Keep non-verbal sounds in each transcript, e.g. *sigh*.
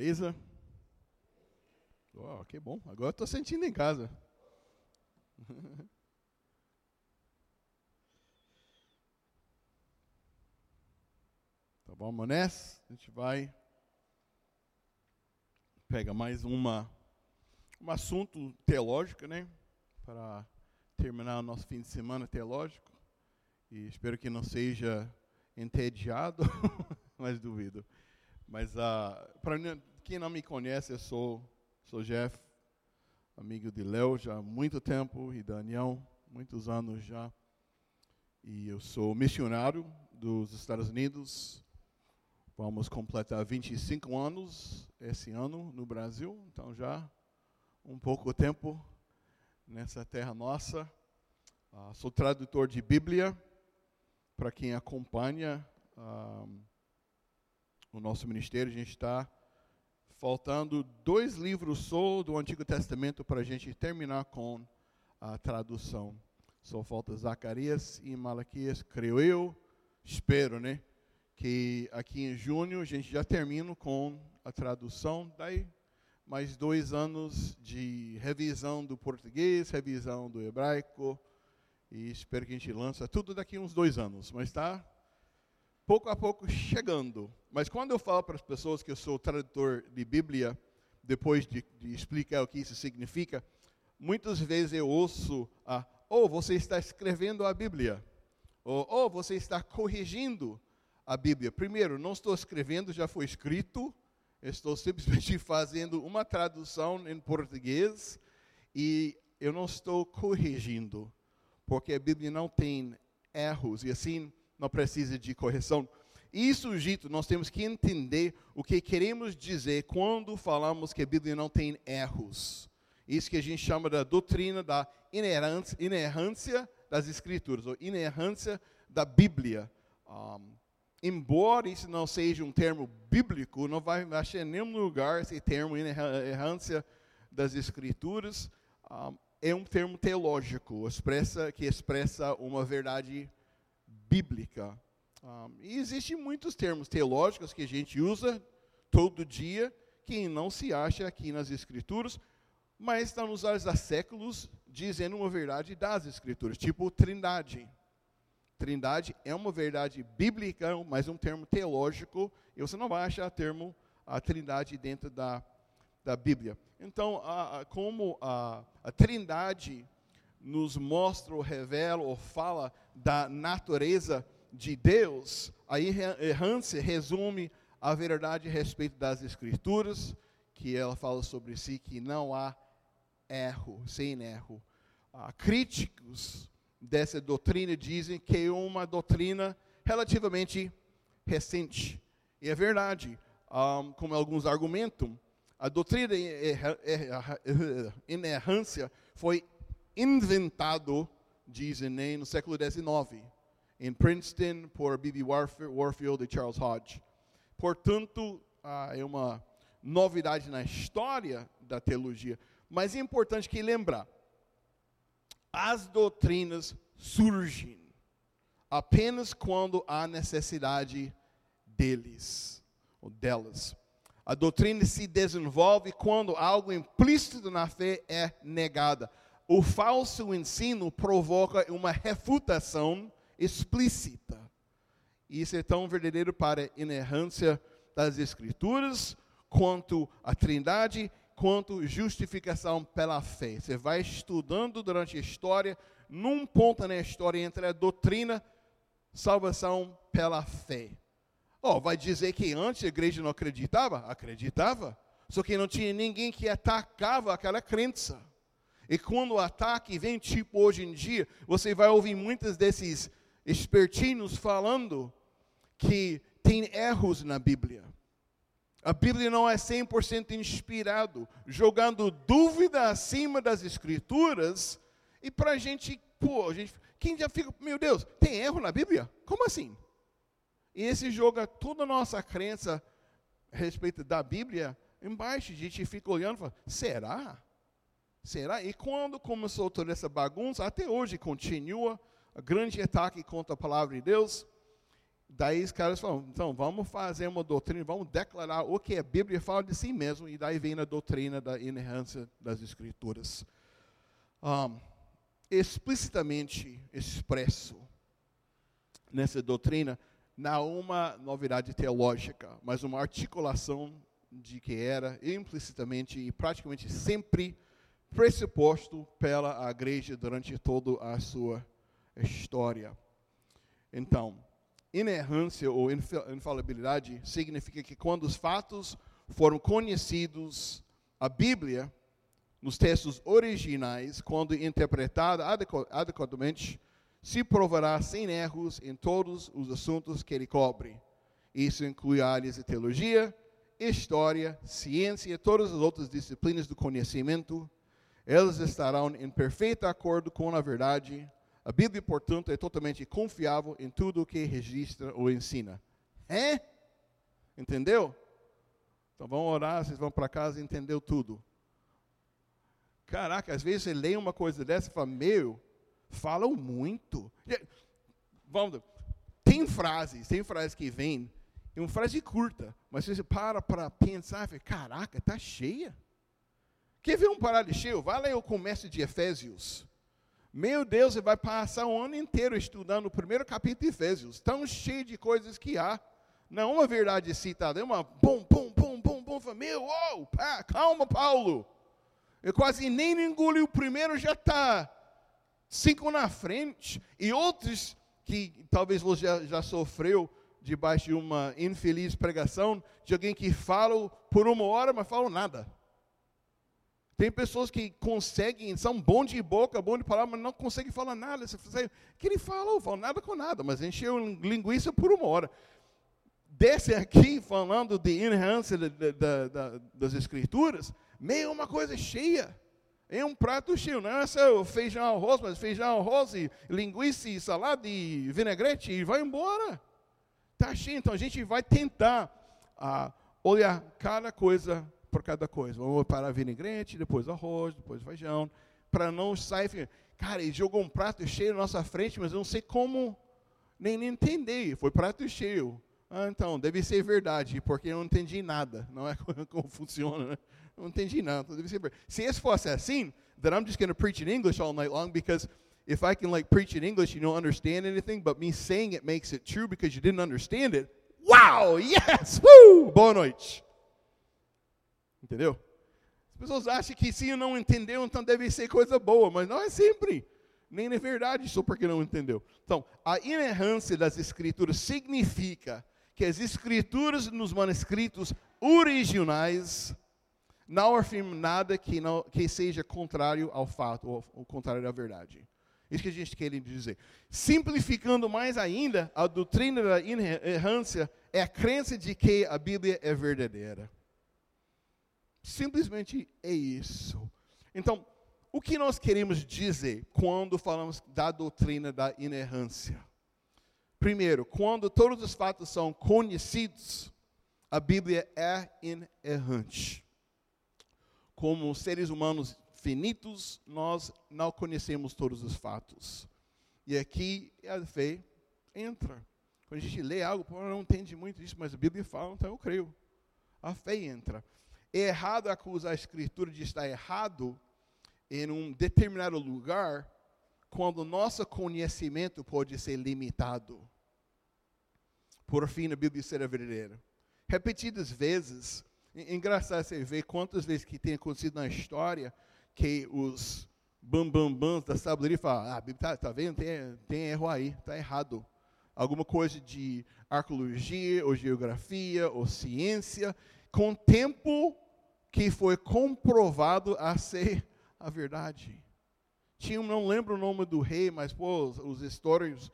Beleza? Oh, que bom. Agora estou sentindo em casa. *laughs* tá bom, Manés? A gente vai pega mais uma um assunto teológico, né? Para terminar o nosso fim de semana teológico. E espero que não seja entediado, *laughs* mas duvido. Mas uh, para quem não me conhece, eu sou, sou Jeff, amigo de Léo já há muito tempo e Daniel, muitos anos já. E eu sou missionário dos Estados Unidos. Vamos completar 25 anos esse ano no Brasil, então já um pouco tempo nessa terra nossa. Uh, sou tradutor de Bíblia para quem acompanha uh, o nosso ministério. A gente está faltando dois livros só do Antigo Testamento para a gente terminar com a tradução. Só falta Zacarias e Malaquias, creio eu, espero, né? Que aqui em junho a gente já termina com a tradução. Daí mais dois anos de revisão do português, revisão do hebraico, e espero que a gente lance tudo daqui uns dois anos, mas está pouco a pouco chegando. Mas quando eu falo para as pessoas que eu sou tradutor de Bíblia, depois de, de explicar o que isso significa, muitas vezes eu ouço, ah, ou oh, você está escrevendo a Bíblia, ou oh, você está corrigindo a Bíblia. Primeiro, não estou escrevendo, já foi escrito, estou simplesmente *laughs* fazendo uma tradução em português e eu não estou corrigindo porque a Bíblia não tem erros e assim não precisa de correção. Isso dito, nós temos que entender o que queremos dizer quando falamos que a Bíblia não tem erros. Isso que a gente chama da doutrina da inerância, inerrância das Escrituras, ou inerrância da Bíblia. Um, embora isso não seja um termo bíblico, não vai achar em nenhum lugar esse termo inerrância das Escrituras. Um, é um termo teológico, expressa, que expressa uma verdade bíblica. Um, e existem muitos termos teológicos que a gente usa todo dia, que não se acha aqui nas Escrituras, mas estão usados há séculos dizendo uma verdade das Escrituras, tipo trindade. Trindade é uma verdade bíblica, mas um termo teológico, e você não vai achar termo a trindade dentro da da Bíblia. Então, a, a, como a, a Trindade nos mostra ou revela ou fala da natureza de Deus, a errância resume a verdade a respeito das Escrituras, que ela fala sobre si que não há erro, sem erro. Ah, críticos dessa doutrina dizem que é uma doutrina relativamente recente. E é verdade, um, ah, como alguns argumentam, a doutrina inerrância foi inventado, dizem, no século XIX, em Princeton, por B.B. Warfield e Charles Hodge. Portanto, ah, é uma novidade na história da teologia. Mas é importante que lembrar, as doutrinas surgem apenas quando há necessidade deles, ou delas. A doutrina se desenvolve quando algo implícito na fé é negada. O falso ensino provoca uma refutação explícita. Isso é tão verdadeiro para a inerrância das Escrituras, quanto a Trindade, quanto justificação pela fé. Você vai estudando durante a história, num ponto na história entre a doutrina, salvação pela fé. Oh, vai dizer que antes a igreja não acreditava? Acreditava. Só que não tinha ninguém que atacava aquela crença. E quando o ataque vem, tipo hoje em dia, você vai ouvir muitos desses espertinos falando que tem erros na Bíblia. A Bíblia não é 100% inspirado, jogando dúvida acima das Escrituras, e para a gente, pô, a gente, quem já fica, meu Deus, tem erro na Bíblia? Como assim? E esse joga toda a nossa crença a respeito da Bíblia embaixo. A gente fica olhando e fala, será? Será? E quando começou toda essa bagunça, até hoje continua, a grande ataque contra a palavra de Deus. daí os caras falam, então vamos fazer uma doutrina, vamos declarar o que a Bíblia fala de si mesmo, e daí vem a doutrina da inerrância das Escrituras. Um, explicitamente expresso nessa doutrina, não uma novidade teológica, mas uma articulação de que era implicitamente e praticamente sempre pressuposto pela igreja durante toda a sua história. Então, inerrância ou infalibilidade significa que quando os fatos foram conhecidos, a Bíblia, nos textos originais, quando interpretada adequadamente, se provará sem erros em todos os assuntos que ele cobre. Isso inclui áreas de teologia, história, ciência e todas as outras disciplinas do conhecimento. Elas estarão em perfeito acordo com a verdade. A Bíblia, portanto, é totalmente confiável em tudo o que registra ou ensina. É? Entendeu? Então vamos orar, vocês vão para casa e entendeu tudo. Caraca, às vezes você lê uma coisa dessa e fala, meu, falam muito. Vamos, tem frases, tem frases que vêm, é uma frase curta, mas você para para pensar, fala, caraca, tá cheia. Quer ver um cheio? Vai ler o começo de Efésios. Meu Deus, você vai passar um ano inteiro estudando o primeiro capítulo de Efésios. Tão cheio de coisas que há. Não uma verdade citada, é uma pum, pum, pum, pum, pum. Meu, oh, pá, calma, Paulo. Eu quase nem engoli o primeiro, já está cinco na frente. E outros que talvez você já, já sofreu debaixo de uma infeliz pregação, de alguém que fala por uma hora, mas fala nada. Tem pessoas que conseguem, são bons de boca, bons de palavra, mas não conseguem falar nada. Você fala, que ele falou, fala nada com nada, mas encheu linguiça por uma hora. Desce aqui falando de inerrância das escrituras, meio uma coisa cheia. É um prato cheio, não é só feijão arroz, mas feijão arroz e linguiça e salada e vinagrete e vai embora. Está cheio, então a gente vai tentar ah, olhar cada coisa por cada coisa. Vamos para vinagrete, depois arroz, depois feijão, para não sair. Cara, ele jogou um prato cheio na nossa frente, mas eu não sei como nem, nem entender. Foi prato cheio. Ah, então, deve ser verdade, porque eu não entendi nada. Não é *laughs* como funciona, né? Não entendi nada. Se esse fosse assim, then I'm just going to preach in English all night long because if I can like preach in English, you don't understand anything, but me saying it makes it true because you didn't understand it. Wow, yes, woo, boa noite. Entendeu? As pessoas acham que se não entendeu, então deve ser coisa boa, mas não é sempre. Nem é verdade só porque não entendeu. Então, a inerrância das escrituras significa que as escrituras nos manuscritos originais não afirma nada que, não, que seja contrário ao fato, ou, ou contrário à verdade. Isso que a gente quer dizer. Simplificando mais ainda, a doutrina da inerrância é a crença de que a Bíblia é verdadeira. Simplesmente é isso. Então, o que nós queremos dizer quando falamos da doutrina da inerrância? Primeiro, quando todos os fatos são conhecidos, a Bíblia é inerrante como seres humanos finitos, nós não conhecemos todos os fatos. E aqui a fé entra. Quando a gente lê algo, não entende muito isso, mas a Bíblia fala, então eu creio. A fé entra. Errado acusar a Escritura de estar errado em um determinado lugar, quando nosso conhecimento pode ser limitado. Por fim, a Bíblia será verdadeira. Repetidas vezes, Engraçado você ver quantas vezes que tem acontecido na história que os bambambãs da sabedoria falam, ah, tá, tá vendo, tem, tem erro aí, está errado. Alguma coisa de arqueologia, ou geografia, ou ciência, com tempo que foi comprovado a ser a verdade. Tinha, não lembro o nome do rei, mas pô, os, históricos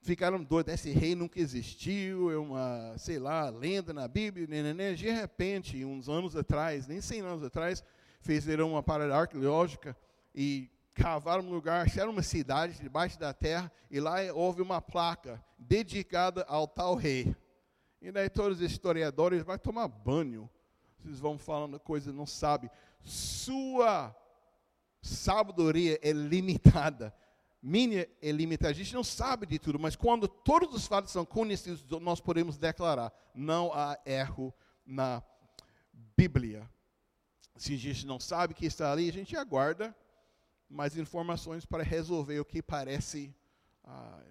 ficaram doidos. Esse rei nunca existiu, é uma, sei lá, lenda na Bíblia. Né, né, né. De repente, uns anos atrás, nem 100 anos atrás, fizeram uma parada arqueológica e cavaram um lugar, acharam uma cidade debaixo da terra, e lá houve uma placa dedicada ao tal rei. E daí todos os historiadores vão tomar banho. Vocês vão falando coisas não sabem. Sua sabedoria é limitada minha é limitada. A gente não sabe de tudo, mas quando todos os fatos são conhecidos, nós podemos declarar: não há erro na Bíblia. Se a gente não sabe que está ali, a gente aguarda mais informações para resolver o que parece ah,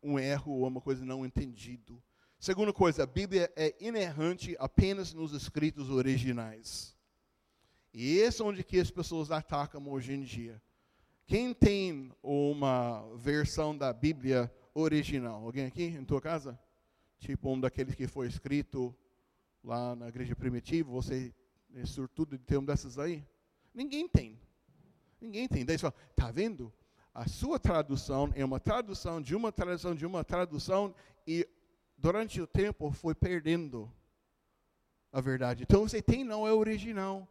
um erro ou uma coisa não entendido. Segunda coisa, a Bíblia é inerrante apenas nos escritos originais. E esse é onde que as pessoas atacam hoje em dia. Quem tem uma versão da Bíblia original? Alguém aqui em tua casa? Tipo um daqueles que foi escrito lá na igreja primitiva, você é de ter um dessas aí? Ninguém tem. Ninguém tem. Daí você fala, tá vendo? A sua tradução é uma tradução de uma tradução de uma tradução e durante o tempo foi perdendo a verdade. Então você tem não é original.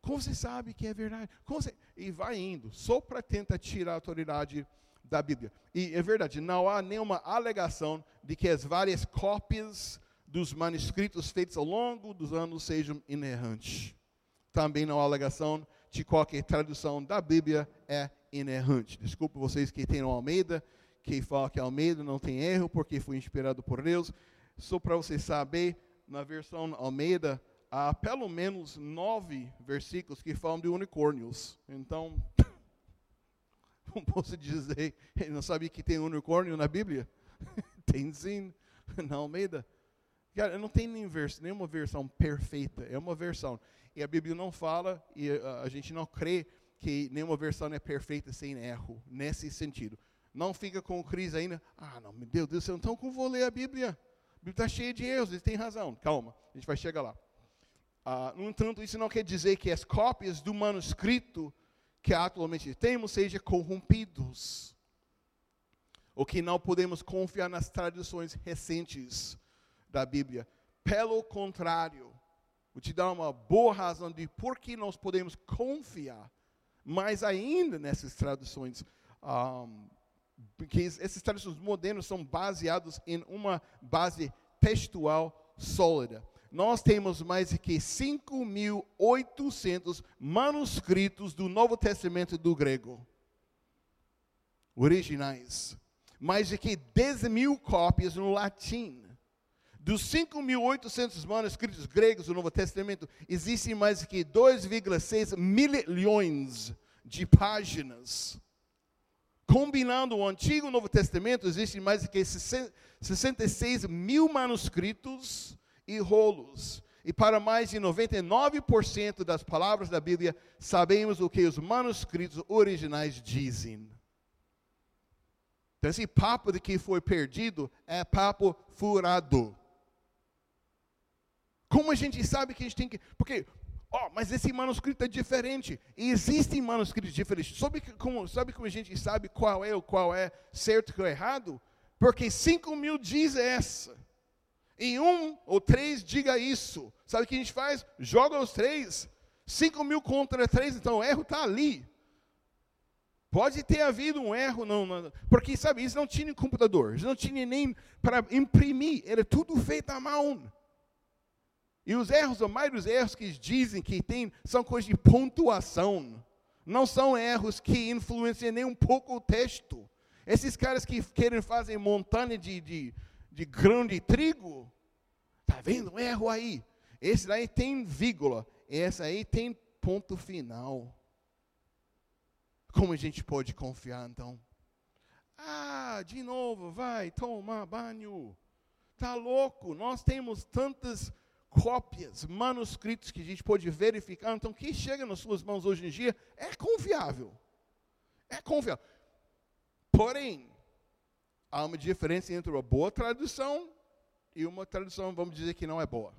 Como você sabe que é verdade? Você... E vai indo, só para tentar tirar a autoridade da Bíblia. E é verdade, não há nenhuma alegação de que as várias cópias dos manuscritos feitos ao longo dos anos sejam inerrantes. Também não há alegação de qualquer tradução da Bíblia é inerrante. Desculpe vocês que têm Almeida, que falam que Almeida não tem erro porque foi inspirado por Deus. Só para você saber, na versão Almeida, há pelo menos nove versículos que falam de unicórnios. Então, *laughs* não posso dizer, não sabia que tem unicórnio na Bíblia? *laughs* tem sim, *laughs* na Almeida. Cara, não tem nenhuma versão perfeita, é uma versão. E a Bíblia não fala, e a gente não crê que nenhuma versão é perfeita sem erro, nesse sentido. Não fica com crise ainda, ah, não, meu Deus do céu, então como vou ler a Bíblia? A Bíblia está cheia de erros, eles têm razão. Calma, a gente vai chegar lá. Ah, no entanto, isso não quer dizer que as cópias do manuscrito que atualmente temos sejam corrompidos. Ou que não podemos confiar nas traduções recentes da Bíblia. Pelo contrário, vou te dar uma boa razão de por que nós podemos confiar mais ainda nessas traduções. Um, porque esses traduções modernas são baseados em uma base textual sólida nós temos mais de que 5.800 manuscritos do Novo Testamento do grego, originais. Mais de que 10 mil cópias no latim. Dos 5.800 manuscritos gregos do Novo Testamento, existem mais de que 2,6 milhões de páginas. Combinando o Antigo e o Novo Testamento, existem mais de que 66 mil manuscritos e rolos. E para mais de 99% das palavras da Bíblia, sabemos o que os manuscritos originais dizem. Então, esse papo de que foi perdido é papo furado. Como a gente sabe que a gente tem que. Porque, ó, oh, mas esse manuscrito é diferente. E existem manuscritos diferentes. Sabe como, sabe como a gente sabe qual é o qual é certo e qual é errado? Porque 5 mil diz essa em um ou três, diga isso. Sabe o que a gente faz? Joga os três. Cinco mil contra três, então o erro está ali. Pode ter havido um erro, não, não, porque, sabe, eles não tinham computador, eles não tinham nem para imprimir, era tudo feito à mão. E os erros, a maioria dos erros que dizem que tem, são coisas de pontuação. Não são erros que influenciam nem um pouco o texto. Esses caras que querem fazer montanha de, de, de grão de trigo. Está vendo um erro aí? Esse daí tem vírgula, esse aí tem ponto final. Como a gente pode confiar então? Ah, de novo, vai tomar banho. Tá louco? Nós temos tantas cópias, manuscritos que a gente pode verificar. Então, o que chega nas suas mãos hoje em dia é confiável. É confiável. Porém, há uma diferença entre uma boa tradução e uma tradução, vamos dizer, que não é boa.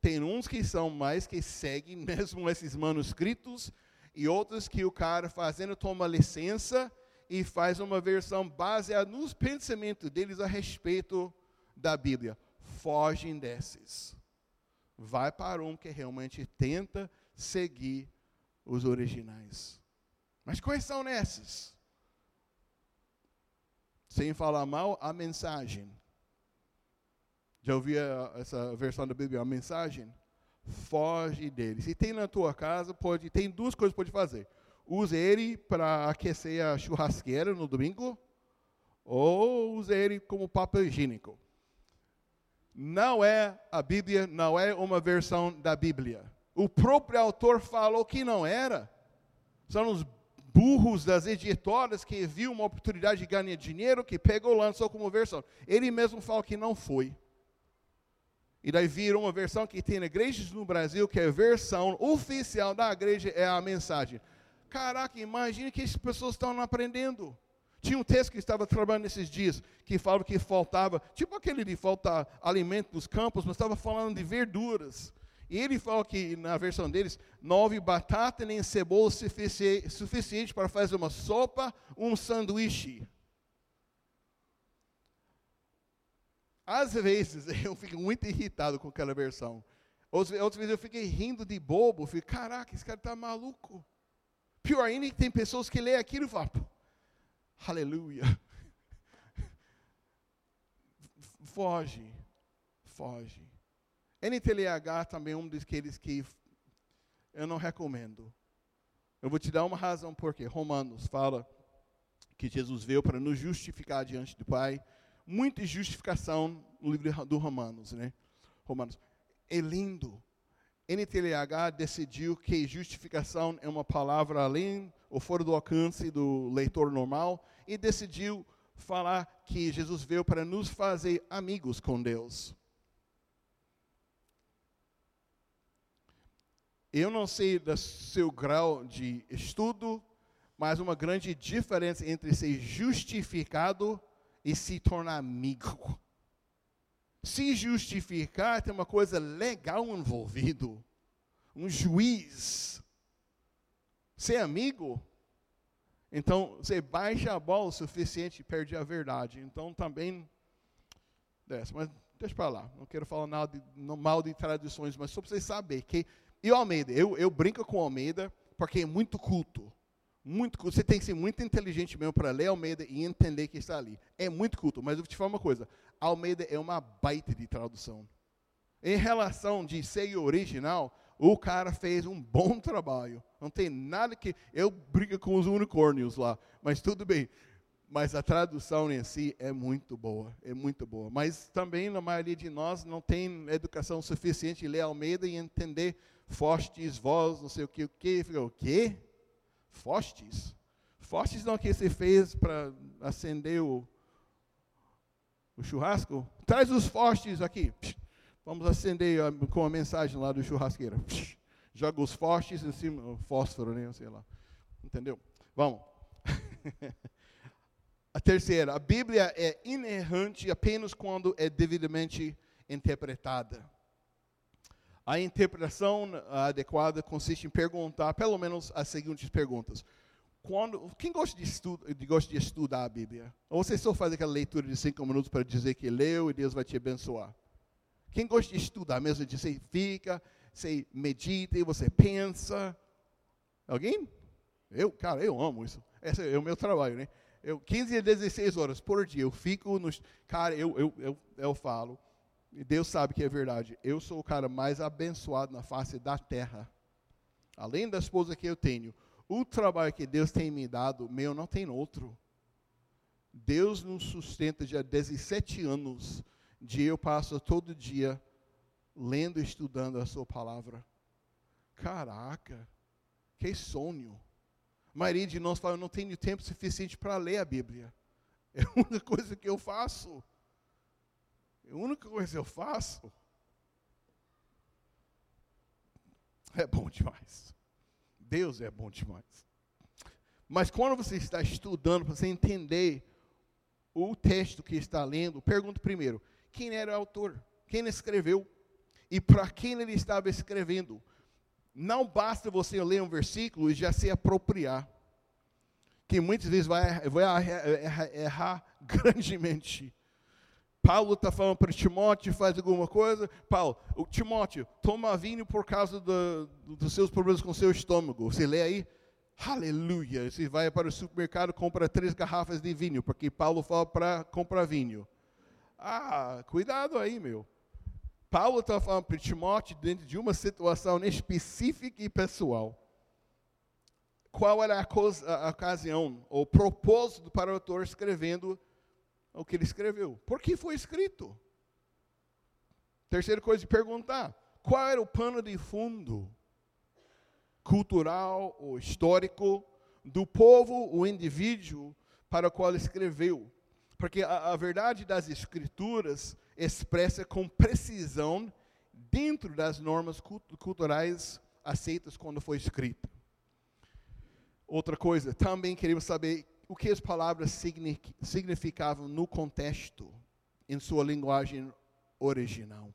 Tem uns que são mais que seguem *laughs* mesmo esses manuscritos, e outros que o cara fazendo toma licença e faz uma versão baseada nos pensamentos deles a respeito da Bíblia. Fogem desses. Vai para um que realmente tenta seguir os originais. Mas quais são nessas? sem falar mal, a mensagem. Já ouviu essa versão da Bíblia, a mensagem? Foge dele. Se tem na tua casa, pode, tem duas coisas que pode fazer. use ele para aquecer a churrasqueira no domingo, ou use ele como papel higiênico. Não é a Bíblia, não é uma versão da Bíblia. O próprio autor falou que não era. São os burros das editoras que viu uma oportunidade de ganhar dinheiro, que pegou e lançou como versão. Ele mesmo falou que não foi. E daí virou uma versão que tem igrejas no Brasil, que é a versão oficial da igreja, é a mensagem. Caraca, imagine que as pessoas estão aprendendo. Tinha um texto que estava trabalhando nesses dias, que falava que faltava, tipo aquele de faltar alimento nos campos, mas estava falando de verduras. E ele fala que, na versão deles, nove batata nem cebola sufici suficiente para fazer uma sopa, um sanduíche. Às vezes *laughs* eu fico muito irritado com aquela versão. Outras, vezes eu fiquei rindo de bobo, fico, caraca, esse cara está maluco. Pior ainda, tem pessoas que lêem aquilo e falam, aleluia. *laughs* Foge, foge. NTLH também é um daqueles que eu não recomendo. Eu vou te dar uma razão porque Romanos fala que Jesus veio para nos justificar diante do Pai. Muita justificação no livro do Romanos, né? Romanos. É lindo. NTLH decidiu que justificação é uma palavra além ou fora do alcance do leitor normal e decidiu falar que Jesus veio para nos fazer amigos com Deus. Eu não sei do seu grau de estudo, mas uma grande diferença entre ser justificado e se tornar amigo. Se justificar tem uma coisa legal envolvido, um juiz. Ser amigo, então você baixa a bola o suficiente e perde a verdade. Então também desce. Mas deixa para lá, não quero falar nada de, mal de tradições, mas só para vocês saberem que e o Almeida, eu, eu brinco com o Almeida porque é muito culto. Muito culto. Você tem que ser muito inteligente mesmo para ler Almeida e entender que está ali. É muito culto, mas eu vou te falar uma coisa. Almeida é uma baita de tradução. Em relação de ser original, o cara fez um bom *laughs* trabalho. Não tem nada que. Eu brinco com os unicórnios lá, mas tudo bem. Mas a tradução em si é muito boa, é muito boa. Mas também, na maioria de nós, não tem educação suficiente de ler Almeida e entender Fostes, vós, não sei o que, o que. Fica, o quê? Fostes? Fostes não é que você fez para acender o, o churrasco? Traz os fostes aqui. Vamos acender com a mensagem lá do churrasqueiro. Joga os fostes em cima, fósforo, né? Sei lá. Entendeu? Vamos. *laughs* a terceira, a Bíblia é inerrante apenas quando é devidamente interpretada. A interpretação adequada consiste em perguntar pelo menos as seguintes perguntas. Quando, quem gosta de, estu, de, gosta de estudar a Bíblia? Ou você só faz aquela leitura de cinco minutos para dizer que leu e Deus vai te abençoar? Quem gosta de estudar mesmo, você fica, você medita e você pensa? Alguém? Eu, cara, eu amo isso. Esse é o meu trabalho, né? Eu, 15 a 16 horas por dia, eu fico nos. Cara, eu, eu, eu, eu falo e Deus sabe que é verdade. Eu sou o cara mais abençoado na face da terra. Além da esposa que eu tenho, o trabalho que Deus tem me dado, meu não tem outro. Deus nos sustenta já há 17 anos, de eu passo todo dia lendo e estudando a sua palavra. Caraca, que sonho. A maioria de nós fala, eu não tenho tempo suficiente para ler a Bíblia. É a única coisa que eu faço. A única coisa que eu faço é bom demais. Deus é bom demais. Mas quando você está estudando, para você entender o texto que está lendo, pergunta primeiro: quem era o autor? Quem escreveu? E para quem ele estava escrevendo? Não basta você ler um versículo e já se apropriar. Que muitas vezes vai, vai errar, *laughs* grandemente. Paulo está falando para Timóteo, faz alguma coisa. Paulo, o Timóteo, toma vinho por causa do, dos seus problemas com o seu estômago. Você lê aí? Aleluia. Você vai para o supermercado compra três garrafas de vinho, porque Paulo fala para comprar vinho. Ah, cuidado aí, meu. Paulo está falando para Timóteo dentro de uma situação específica e pessoal. qual era a, a ocasião, o propósito para o autor escrevendo o que ele escreveu. Por que foi escrito? Terceira coisa de perguntar: qual era o pano de fundo cultural ou histórico do povo, o indivíduo para o qual escreveu? Porque a, a verdade das escrituras expressa com precisão dentro das normas culturais aceitas quando foi escrita. Outra coisa, também queremos saber o que as palavras significavam no contexto, em sua linguagem original.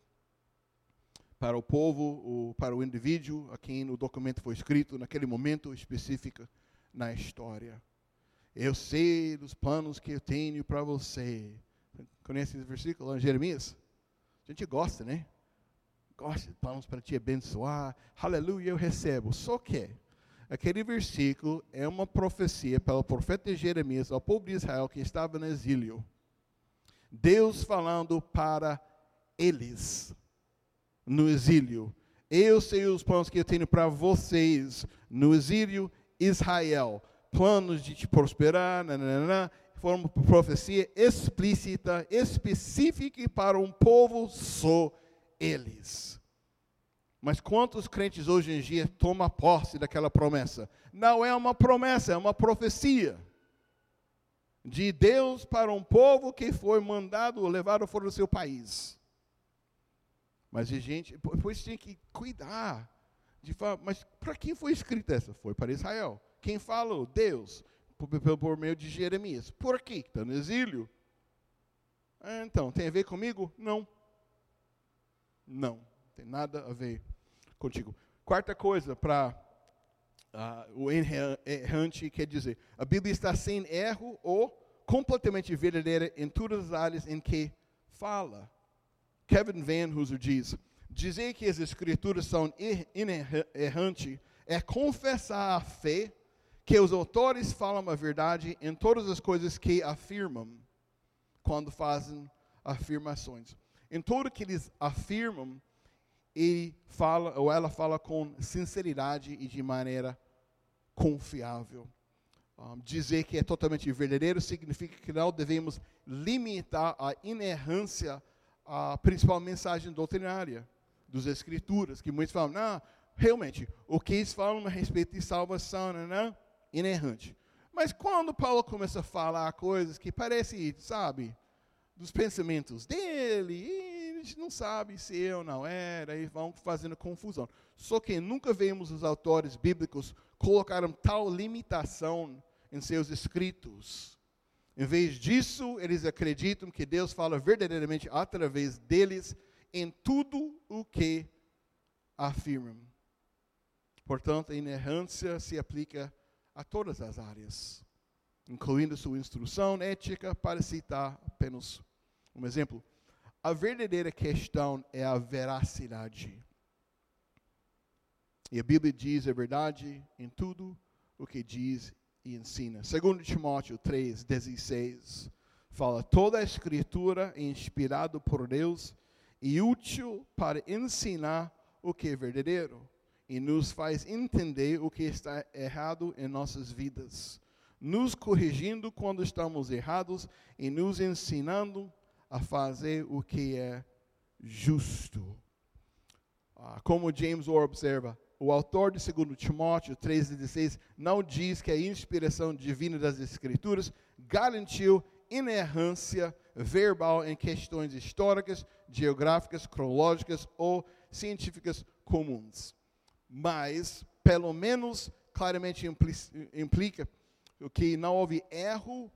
Para o povo, para o indivíduo a quem o documento foi escrito, naquele momento específico na história. Eu sei dos planos que eu tenho para você. Conhece esse versículo em Jeremias? A gente gosta, né? Gosta de planos para te abençoar. Aleluia, eu recebo. Só que Aquele versículo é uma profecia pelo profeta Jeremias ao povo de Israel que estava no exílio. Deus falando para eles no exílio. Eu sei os planos que eu tenho para vocês no exílio, Israel. Planos de te prosperar, uma profecia explícita, específica para um povo só eles. Mas quantos crentes hoje em dia tomam posse daquela promessa? Não é uma promessa, é uma profecia. De Deus para um povo que foi mandado, levado fora do seu país. Mas a gente, depois tem que cuidar. De falar, mas para quem foi escrita essa? Foi para Israel. Quem falou? Deus, por, meio de Jeremias. Por quê? Está no exílio. Ah, então, tem a ver comigo? Não. Não, tem nada a ver contigo. Quarta coisa para uh, ah, o errante quer dizer, a Bíblia está sem erro ou completamente verdadeira em todas as áreas em que fala. Kevin Van Hooser diz, dizer que as escrituras são inerrantes é confessar a fé que os autores falam a verdade em todas as coisas que afirmam quando fazem afirmações. Em tudo que eles afirmam, ele fala, ou ela fala com sinceridade e de maneira confiável. Um, dizer que é totalmente verdadeiro significa que não devemos limitar a inerrância à principal mensagem doutrinária dos Escrituras, que muitos falam, não, realmente, o que eles falam a respeito de salvação não é inerrante. Mas quando Paulo começa a falar coisas que parecem, sabe, dos pensamentos dele, gente não sabe se eu ou não era, e vão fazendo confusão. Só que nunca vemos os autores bíblicos colocaram tal limitação em seus escritos. Em vez disso, eles acreditam que Deus fala verdadeiramente através deles em tudo o que afirmam. Portanto, a inerrância se aplica a todas as áreas, incluindo sua instrução ética, para citar apenas um exemplo. A verdadeira questão é a veracidade. E a Bíblia diz a verdade em tudo o que diz e ensina. Segundo Timóteo 3, 16, fala, toda a escritura é inspirada por Deus e útil para ensinar o que é verdadeiro e nos faz entender o que está errado em nossas vidas, nos corrigindo quando estamos errados e nos ensinando a fazer o que é justo. Ah, como James Orr observa, o autor de 2 Timóteo 3,16 não diz que a inspiração divina das Escrituras garantiu inerrância verbal em questões históricas, geográficas, cronológicas ou científicas comuns. Mas, pelo menos, claramente implica que não houve erro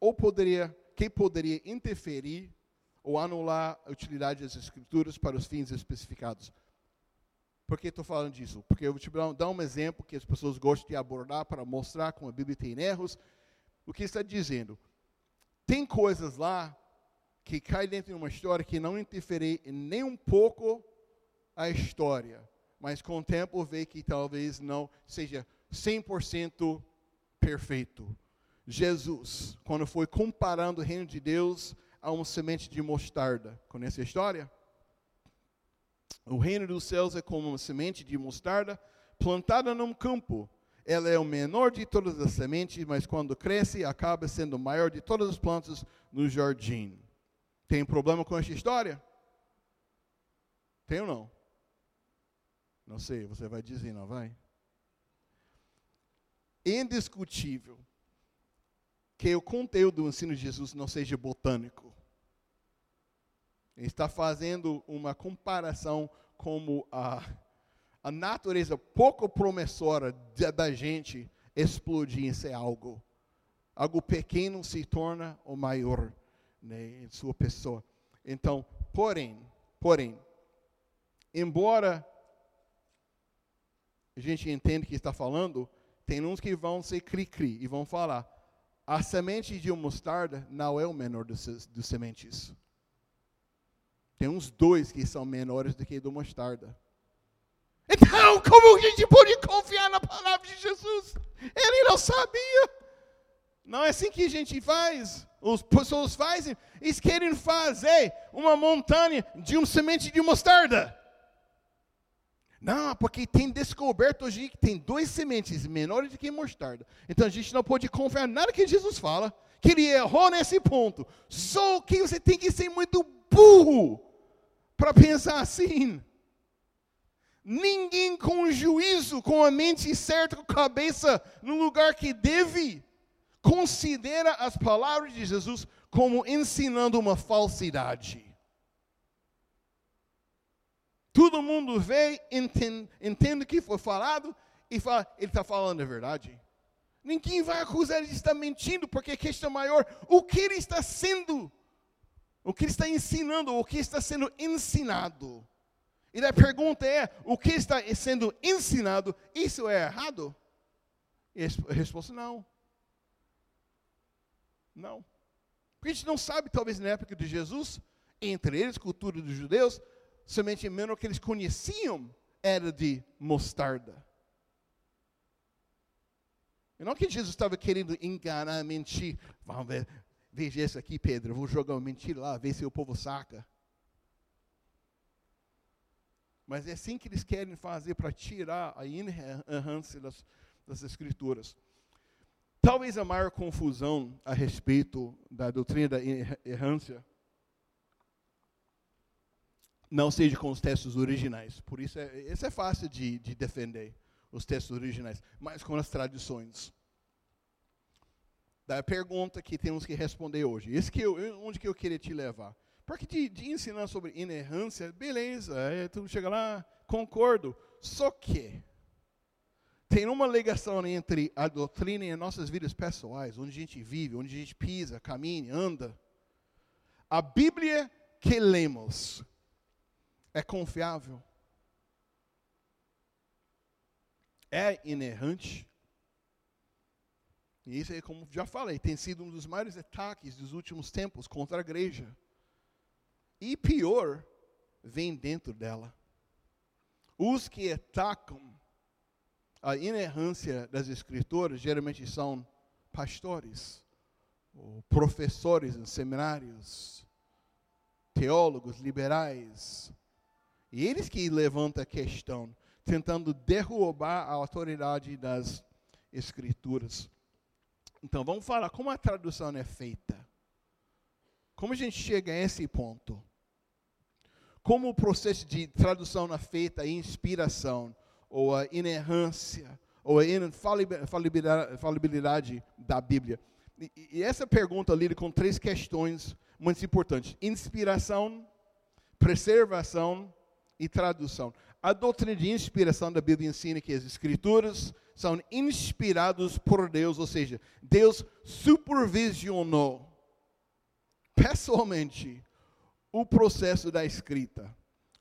ou poderia que poderia interferir ou anular a utilidade das escrituras para os fins especificados. Por que estou falando disso? Porque eu vou te dar um exemplo que as pessoas gostam de abordar para mostrar como a Bíblia tem erros. O que está dizendo? Tem coisas lá que caem dentro de uma história que não interferem nem um pouco a história, mas com o tempo vê que talvez não seja 100% perfeito. Jesus, quando foi comparando o reino de Deus a uma semente de mostarda. Conhece a história? O reino dos céus é como uma semente de mostarda plantada num campo. Ela é o menor de todas as sementes, mas quando cresce, acaba sendo o maior de todas as plantas no jardim. Tem problema com essa história? Tem ou não? Não sei, você vai dizer, não vai? Indiscutível que o conteúdo do ensino de Jesus não seja botânico. Ele está fazendo uma comparação como a, a natureza pouco promissora da gente explodir em ser algo. Algo pequeno se torna o maior né, em sua pessoa. Então, porém, porém, embora a gente entenda que está falando, tem uns que vão ser cri-cri e vão falar, a semente de mostarda não é o menor dos, dos sementes. Tem uns dois que são menores do que do mostarda. Então, como a gente pode confiar na palavra de Jesus? Ele não sabia. Não é assim que a gente faz. As pessoas fazem. Eles querem fazer uma montanha de uma semente de mostarda. Não, porque tem descoberto hoje que tem duas sementes menores do que mostarda. Então a gente não pode confiar nada que Jesus fala, que ele errou nesse ponto. Só que você tem que ser muito burro para pensar assim. Ninguém com juízo, com a mente certa, com a cabeça no lugar que deve, considera as palavras de Jesus como ensinando uma falsidade. Todo mundo vê, entende, entende o que foi falado e fala, ele está falando a verdade. Ninguém vai acusar ele de estar mentindo, porque a questão maior, o que ele está sendo, o que ele está ensinando, o que está sendo ensinado. E a pergunta é, o que está sendo ensinado, isso é errado? E a resposta não. Não. Porque a gente não sabe, talvez na época de Jesus, entre eles, cultura dos judeus, semente menor que eles conheciam era de mostarda. E não que Jesus estava querendo enganar, mentir. Vamos ver, veja isso aqui, Pedro. Vou jogar uma mentira lá, ver se o povo saca. Mas é assim que eles querem fazer para tirar a inerrância das, das Escrituras. Talvez a maior confusão a respeito da doutrina da errância não seja com os textos originais. Por isso, é, esse é fácil de, de defender, os textos originais, mas com as tradições. Da pergunta que temos que responder hoje. Esse que eu, onde que eu queria te levar. Porque de, de ensinar sobre inerrância, beleza, é, tudo chega lá, concordo. Só que tem uma ligação entre a doutrina e as nossas vidas pessoais, onde a gente vive, onde a gente pisa, caminha, anda. A Bíblia que lemos é confiável? É inerrante? E isso é como já falei, tem sido um dos maiores ataques dos últimos tempos contra a igreja. E pior, vem dentro dela. Os que atacam a inerrância das escrituras geralmente são pastores, ou professores em seminários, teólogos liberais, e eles que levantam a questão, tentando derrubar a autoridade das Escrituras. Então, vamos falar como a tradução é feita. Como a gente chega a esse ponto? Como o processo de tradução é feita, a inspiração, ou a inerrância, ou a infalibilidade, falibilidade da Bíblia. E, e essa pergunta lida com três questões muito importantes: inspiração, preservação e tradução. A doutrina de inspiração da Bíblia ensina que as escrituras são inspiradas por Deus, ou seja, Deus supervisionou pessoalmente o processo da escrita,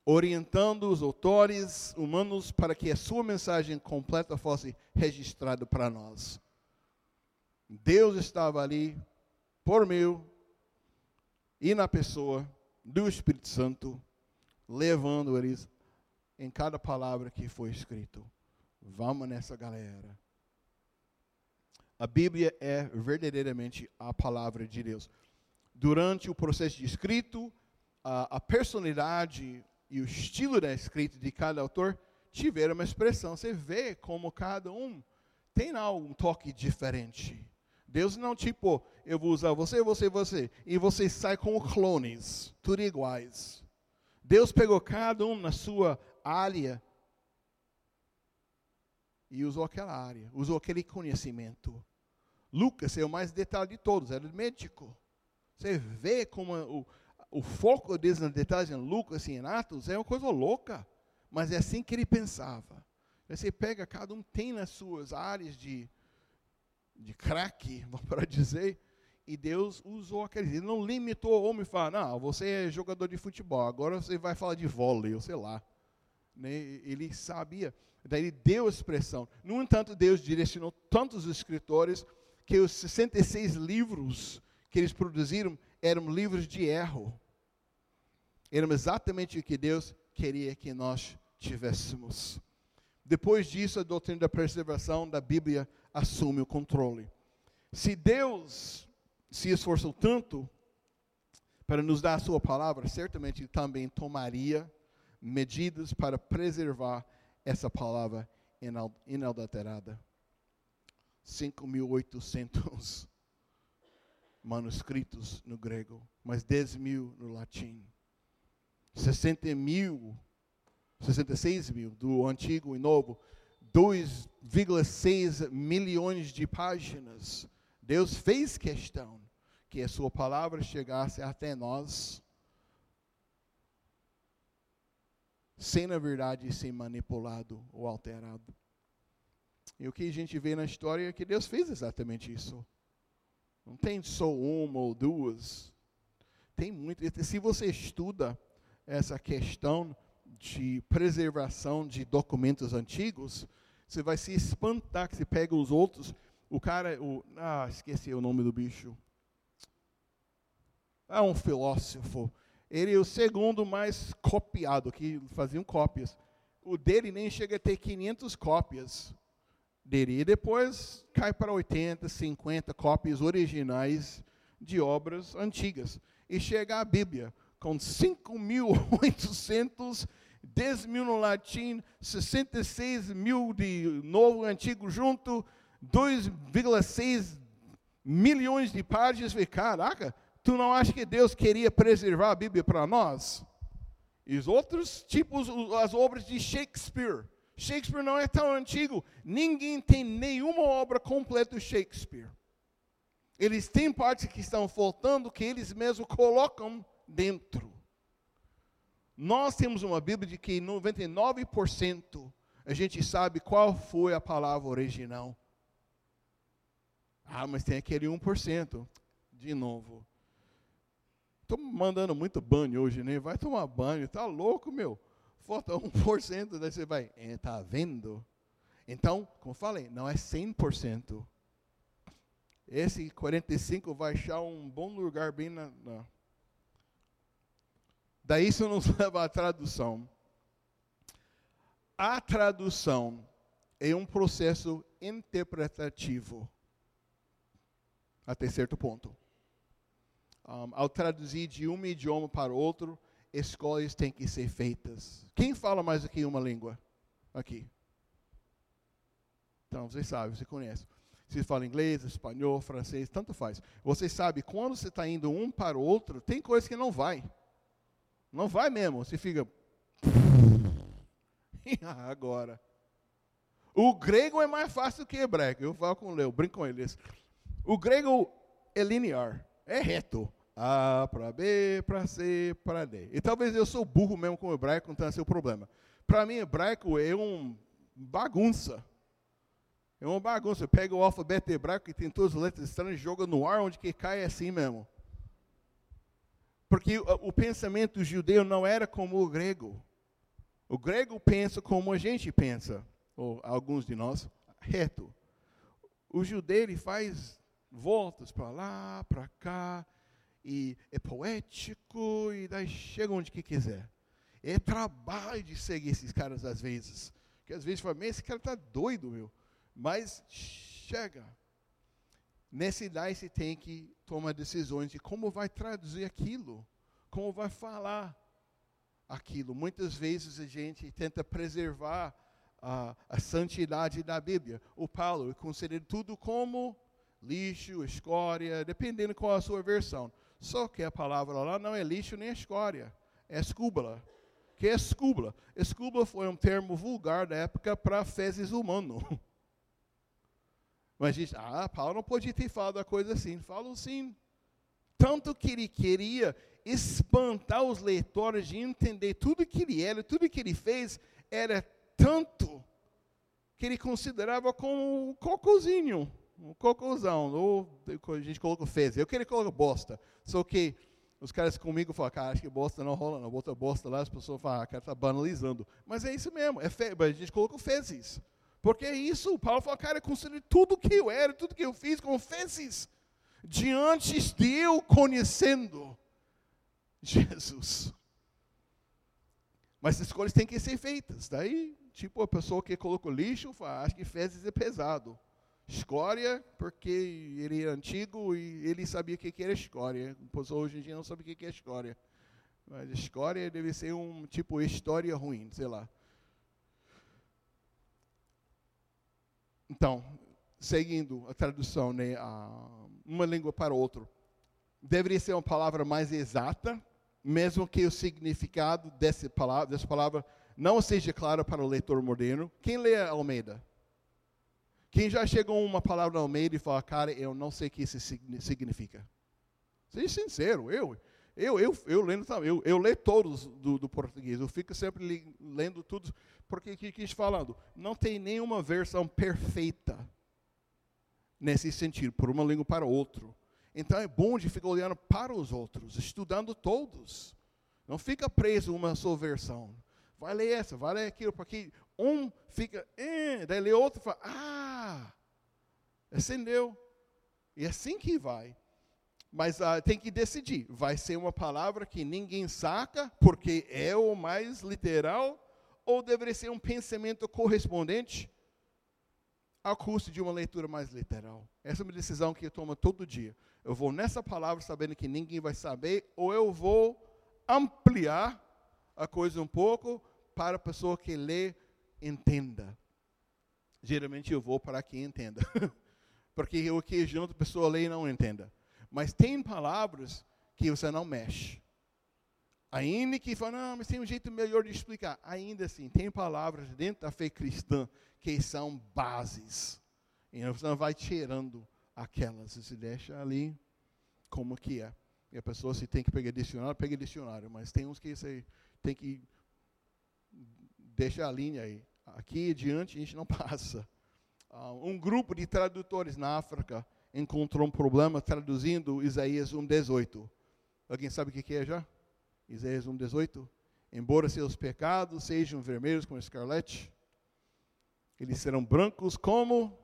orientando os autores humanos para que a sua mensagem completa fosse registrada para nós. Deus estava ali por meio e na pessoa do Espírito Santo levando eles em cada palavra que foi escrito. Vamos nessa galera. A Bíblia é verdadeiramente a palavra de Deus. Durante o processo de escrito, a, a personalidade e o estilo da escrita de cada autor tiveram uma expressão. Você vê como cada um tem lá um toque diferente. Deus não tipo, eu vou usar você, você, você, e você sai com clones, tudo iguais. Deus pegou cada um na sua área e usou aquela área, usou aquele conhecimento. Lucas é o mais detalhe de todos, era médico. Você vê como o, o foco deles nos detalhes em Lucas e em Atos é uma coisa louca, mas é assim que ele pensava. Você pega, cada um tem nas suas áreas de, de craque, *laughs* vamos para dizer, e Deus usou aqueles. Ele não limitou o homem e falou: não, você é jogador de futebol, agora você vai falar de vôlei, ou sei lá. Ele sabia. Daí ele deu expressão. No entanto, Deus direcionou tantos escritores que os 66 livros que eles produziram eram livros de erro. Eram exatamente o que Deus queria que nós tivéssemos. Depois disso, a doutrina da preservação da Bíblia assume o controle. Se Deus se esforçou tanto para nos dar a sua palavra, certamente também tomaria medidas para preservar essa palavra inadulterada. 5.800 *laughs* manuscritos no grego, mas 10 mil no latim. 60 mil, 66 mil do Antigo e Novo, 2,6 milhões de páginas. Deus fez questão que a sua palavra chegasse até nós sem, na verdade, ser manipulado ou alterado. E o que a gente vê na história é que Deus fez exatamente isso. Não tem só uma ou duas. Tem muito. Se você estuda essa questão de preservação de documentos antigos, você vai se espantar que você pega os outros. O cara, o, ah, esqueci o nome do bicho. É um filósofo ele é o segundo mais copiado, que faziam cópias. O dele nem chega a ter 500 cópias dele. E depois cai para 80, 50 cópias originais de obras antigas. E chega a Bíblia, com 5.800, 10 mil no latim, 66 mil de novo e antigo junto, 2,6 milhões de páginas. Caraca, Tu não acha que Deus queria preservar a Bíblia para nós? E os outros tipos, as obras de Shakespeare. Shakespeare não é tão antigo. Ninguém tem nenhuma obra completa do Shakespeare. Eles têm partes que estão faltando que eles mesmos colocam dentro. Nós temos uma Bíblia de que 99% a gente sabe qual foi a palavra original. Ah, mas tem aquele 1%. De novo. Estou mandando muito banho hoje, né? Vai tomar banho, tá louco, meu. Falta *laughs* 1%, daí você vai, é, tá vendo? Então, como falei, não é 100%. Esse 45 vai achar um bom lugar bem na, na. Daí isso nos *laughs* leva à tradução. A tradução é um processo interpretativo. Até certo ponto. Um, ao traduzir de um idioma para outro, escolhas têm que ser feitas. Quem fala mais que uma língua? Aqui. Então, você sabe, você conhece. Se fala inglês, espanhol, francês, tanto faz. Você sabe, quando você está indo um para o outro, tem coisa que não vai. Não vai mesmo. Você fica. *laughs* Agora. O grego é mais fácil do que o hebraico. Eu falo com o Leo, brinco com eles. O grego é linear, é reto. A para B, para C, para D. E talvez eu sou burro mesmo com o hebraico, não tenha seu problema. Para mim, hebraico é um bagunça. É uma bagunça. Pega o alfabeto hebraico que tem todas as letras estranhas, joga no ar, onde que cai é assim mesmo. Porque o, o pensamento judeu não era como o grego. O grego pensa como a gente pensa, ou alguns de nós, reto. O judeu ele faz voltas para lá, para cá, e é poético, e daí chega onde que quiser. É trabalho de seguir esses caras às vezes. Que às vezes fala, esse cara está doido, meu. Mas chega. Nessa idade você tem que tomar decisões de como vai traduzir aquilo, como vai falar aquilo. Muitas vezes a gente tenta preservar a, a santidade da Bíblia. O Paulo considera tudo como lixo, escória, dependendo qual a sua versão. Só que a palavra lá não é lixo nem escória, é escúbula. Que é escúbula? Escúbula foi um termo vulgar da época para fezes humano. *laughs* Mas diz, ah, Paulo não podia ter falado a coisa assim. Fala assim. Tanto que ele queria espantar os leitores de entender tudo que ele era, tudo que ele fez, era tanto que ele considerava como um cocôzinho, um cocôzão, ou a gente coloca fezes. Eu queria colocar bosta. Só que os caras comigo falam, cara, acho que bosta não rola, não. Bota bosta lá, as pessoas falam, ah, cara, está banalizando. Mas é isso mesmo, é fe... a gente coloca fezes. Porque é isso, Paulo fala, cara, eu considero tudo que eu era, tudo que eu fiz com fezes. Diante de eu conhecendo Jesus. Mas as escolhas têm que ser feitas. Daí, tipo, a pessoa que colocou lixo, fala, acho que fezes é pesado. Escória, porque ele é antigo e ele sabia o que era escória. Pois hoje em dia não sabe o que é escória. Mas escória deve ser um tipo história ruim, sei lá. Então, seguindo a tradução, né, uma língua para outra, deveria ser uma palavra mais exata, mesmo que o significado dessa palavra, dessa palavra não seja claro para o leitor moderno. Quem lê Almeida? Quem já chegou uma palavra Almeida e fala, cara, eu não sei o que isso significa? Seja sincero, eu, eu, eu, eu lendo eu, eu leio todos do, do português, eu fico sempre lendo tudo, porque o que quis falando? Não tem nenhuma versão perfeita nesse sentido, por uma língua para outra. Então é bom de ficar olhando para os outros, estudando todos. Não fica preso uma só versão. Vai ler essa, vai ler aquilo, porque um fica, eh, daí lê outro e fala, ah, acendeu. E é assim que vai. Mas uh, tem que decidir. Vai ser uma palavra que ninguém saca, porque é o mais literal, ou deveria ser um pensamento correspondente ao custo de uma leitura mais literal? Essa é uma decisão que eu tomo todo dia. Eu vou nessa palavra sabendo que ninguém vai saber, ou eu vou ampliar a coisa um pouco para a pessoa que lê entenda. Geralmente eu vou para quem entenda. *laughs* Porque o que junto a pessoa lê e não entenda. Mas tem palavras que você não mexe. Ainda que fala, não, mas tem um jeito melhor de explicar. Ainda assim, tem palavras dentro da fé cristã que são bases. E você não vai tirando aquelas, você deixa ali como que é. E a pessoa se tem que pegar dicionário, pega dicionário, mas tem uns que você tem que deixar a linha aí. Aqui adiante a gente não *laughs* passa. Uh, um grupo de tradutores na África encontrou um problema traduzindo Isaías 1,18. Alguém sabe o que é já? Isaías 1,18. Embora seus pecados sejam vermelhos como escarlate, eles serão brancos como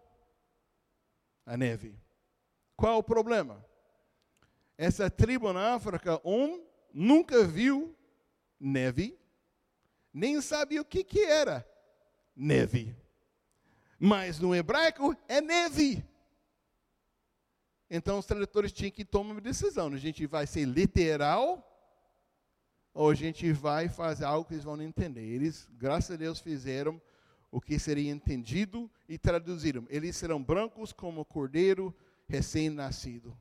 a neve. Qual o problema? Essa tribo na África, um, nunca viu neve, nem sabia o que, que era neve. Mas no hebraico é neve. Então os tradutores tinham que tomar uma decisão. A gente vai ser literal ou a gente vai fazer algo que eles vão entender. Eles, graças a Deus, fizeram o que seria entendido e traduziram. Eles serão brancos como o cordeiro recém-nascido.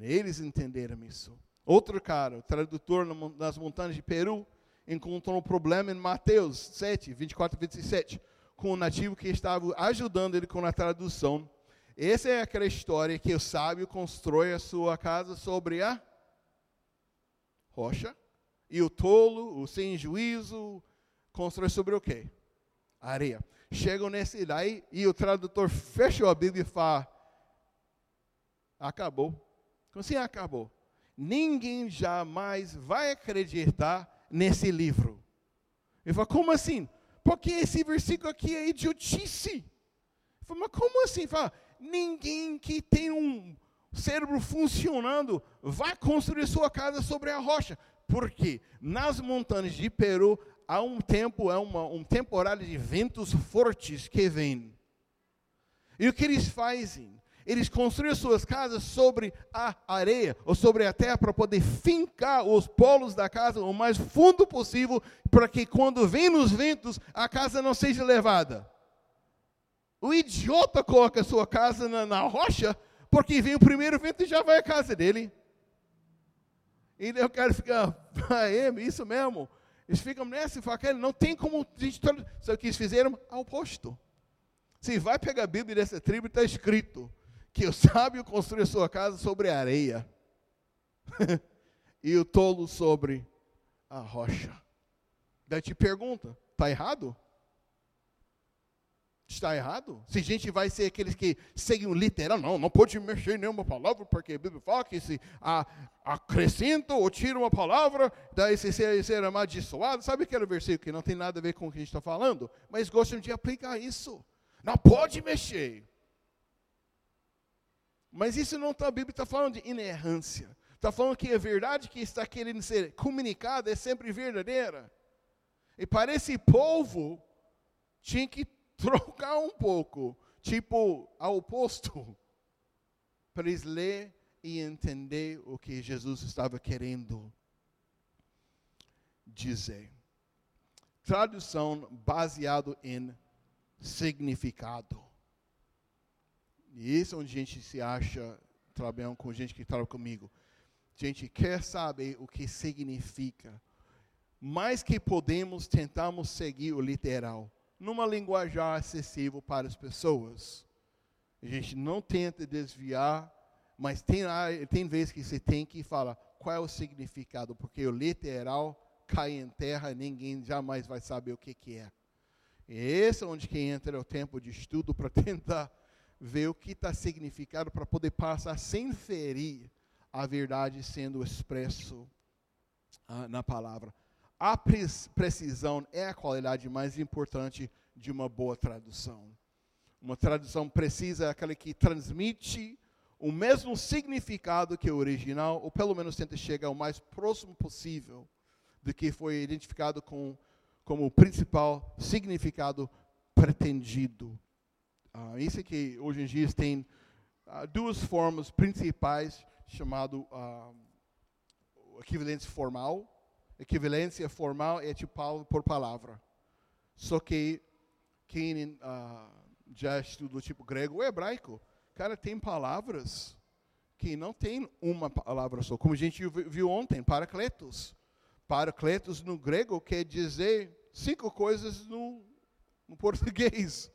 Eles entenderam isso. Outro cara, tradutor nas montanhas de Peru, encontrou um problema em Mateus 7, 24 e 27, com um nativo que estava ajudando ele com a tradução essa é aquela história que o sábio constrói a sua casa sobre a rocha, e o tolo, o sem juízo, constrói sobre o quê? Areia. Chegam nesse daí e o tradutor fecha a Bíblia e fala: acabou. Como assim acabou? Ninguém jamais vai acreditar nesse livro. Ele fala: como assim? Porque esse versículo aqui é idiotice. Ele mas como assim? Fala, ninguém que tem um cérebro funcionando vai construir sua casa sobre a rocha. Porque nas montanhas de Peru há um tempo, é uma, um temporário de ventos fortes que vem. E o que eles fazem? Eles construíam suas casas sobre a areia ou sobre a terra para poder fincar os polos da casa o mais fundo possível, para que quando vem os ventos, a casa não seja levada. O idiota coloca a sua casa na, na rocha, porque vem o primeiro vento e já vai a casa dele. E eu quero ficar, é isso mesmo. Eles ficam nessa e falam, não tem como. Só que eles fizeram ao oposto. Se vai pegar a Bíblia dessa tribo, está escrito que o sábio construiu a sua casa sobre a areia *laughs* e o tolo sobre a rocha. Daí te pergunta, está errado? Está errado? Se a gente vai ser aqueles que seguem o literal, não, não pode mexer em nenhuma palavra, porque a Bíblia fala que se acrescenta ou tira uma palavra, daí se ser, ser amaldiçoado. Sabe aquele versículo que não tem nada a ver com o que a gente está falando? Mas gostam de aplicar isso. Não pode mexer. Mas isso não está, a Bíblia está falando de inerrância. Está falando que a verdade que está querendo ser comunicada é sempre verdadeira. E para esse povo, tinha que *laughs* trocar um pouco, tipo ao oposto, *laughs* para eles ler e entender o que Jesus estava querendo dizer. Tradução baseado em significado. E isso é onde a gente se acha trabalhando com gente que trabalha comigo. A gente quer saber o que significa. Mais que podemos, tentamos seguir o literal numa linguajar acessível para as pessoas. A gente não tenta desviar, mas tem, tem vezes que você tem que falar qual é o significado, porque o literal cai em terra e ninguém jamais vai saber o que, que é. E esse é onde que entra o tempo de estudo para *laughs* tentar ver o que está significado, para poder passar sem ferir a verdade sendo expresso ah, na palavra. A precisão é a qualidade mais importante de uma boa tradução. Uma tradução precisa é aquela que transmite o mesmo significado que o original, ou pelo menos tenta chegar o mais próximo possível do que foi identificado com, como o principal significado pretendido. Uh, isso que hoje em dia tem uh, duas formas principais, chamado uh, equivalência formal equivalência formal é tipo por palavra. Só que quem uh, já estudou tipo grego ou hebraico, cara, tem palavras que não tem uma palavra só. Como a gente viu ontem, paracletos. Paracletos no grego quer dizer cinco coisas no, no português.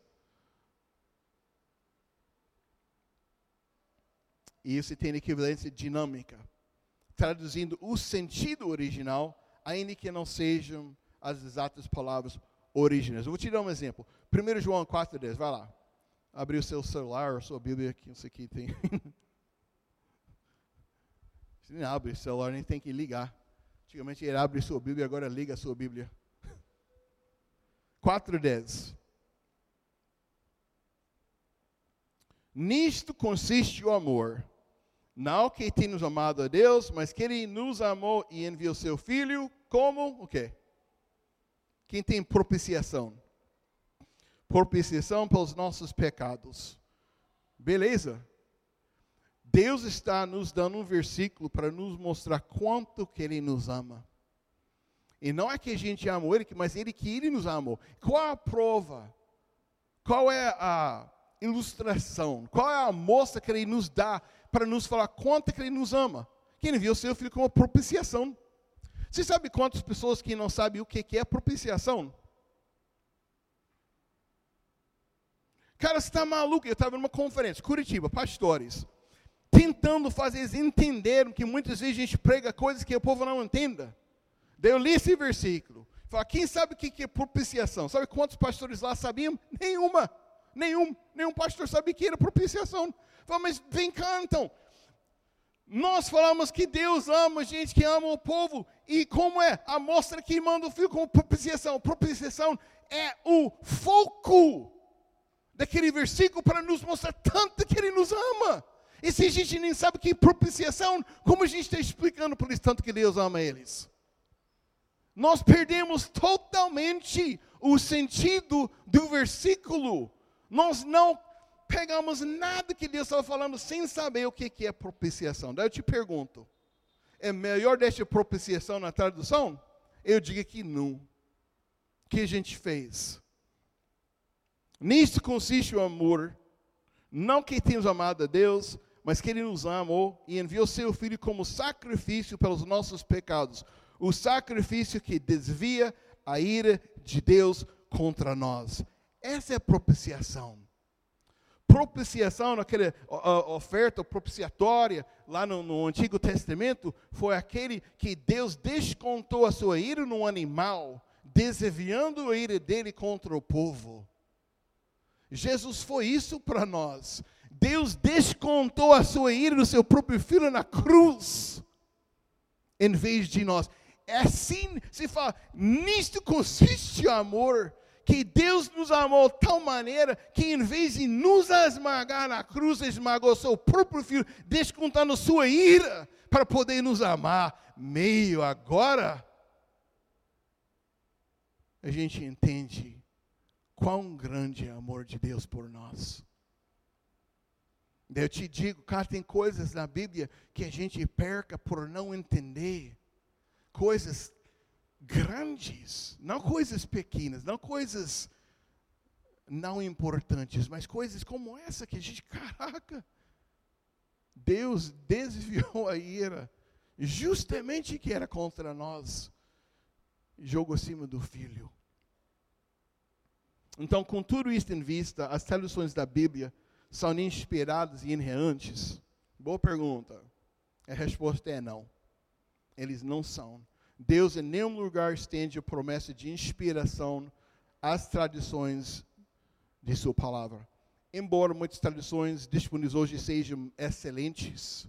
E isso tem equivalência dinâmica. Traduzindo o sentido original ainda que não sejam as exatas palavras originais. Eu vou te dar um exemplo. 1 João 4,10, vai lá. Abrir o seu celular, a sua Bíblia, que isso aqui tem. *laughs* Você nem abre o celular, nem tem que ligar. Antigamente ele abre sua Bíblia, agora liga a sua Bíblia. *laughs* 4,10. Nisto consiste o amor não que tenhamos amado a Deus, mas que Ele nos amou e enviou seu Filho como o quê? Quem tem propiciação? Propiciação pelos nossos pecados. Beleza? Deus está nos dando um versículo para nos mostrar quanto que Ele nos ama. E não é que a gente amou Ele, mas Ele que Ele nos amou. Qual a prova? Qual é a ilustração? Qual é a mostra que Ele nos dá para nos falar quanto que Ele nos ama. Que Ele enviou o seu Filho como propiciação. Você sabe quantas pessoas que não sabem o que é propiciação? Cara, você está maluco? Eu estava numa conferência, Curitiba, pastores, tentando fazer eles entenderem que muitas vezes a gente prega coisas que o povo não entenda. Daí eu li esse versículo. Fala, quem sabe o que é propiciação? Sabe quantos pastores lá sabiam? Nenhuma. Nenhum. Nenhum pastor sabia o que era propiciação. Fala, mas vem cá então. Nós falamos que Deus ama gente que ama o povo. E como é? A mostra que manda o filho como propiciação. Propiciação é o foco daquele versículo para nos mostrar tanto que ele nos ama. E se a gente nem sabe que propiciação, como a gente está explicando para eles tanto que Deus ama eles? Nós perdemos totalmente o sentido do versículo. Nós não pegamos nada que Deus estava falando sem saber o que, é propiciação. Daí eu te pergunto: é melhor deixar propiciação na tradução? Eu digo que não. O que a gente fez? Nisto consiste o amor, não que temos amado a Deus, mas que Ele nos amou e enviou seu Filho como sacrifício pelos nossos pecados. O sacrifício que desvia a ira de Deus contra nós. Essa é a propiciação. Propiciação, naquela oferta propiciatória, lá no, no, Antigo Testamento, foi aquele que Deus descontou a sua ira no animal, desviando a ira dele contra o povo. Jesus foi isso para nós. Deus descontou a sua ira no seu próprio filho na cruz, em vez de nós. É assim se fala, nisto consiste o amor, que Deus nos amou de tal maneira que em vez de nos esmagar na cruz, esmagou seu próprio filho, descontando sua ira para poder nos amar. Meio agora, a gente entende quão grande é o amor de Deus por nós. Eu te digo, cara, tem coisas na Bíblia que a gente perca por não entender. Coisas grandes, não coisas pequenas, não coisas não importantes, mas coisas como essa que a gente, *laughs* caraca, Deus desviou a ira, justamente que era contra nós, jogou acima do filho. Então, com tudo isso em vista, as traduções da Bíblia são inspiradas e inerrantes? Boa pergunta. A resposta é não. Eles não são. Deus em nenhum lugar estende a promessa de inspiração às tradições de sua palavra. Embora muitas tradições disponíveis hoje sejam excelentes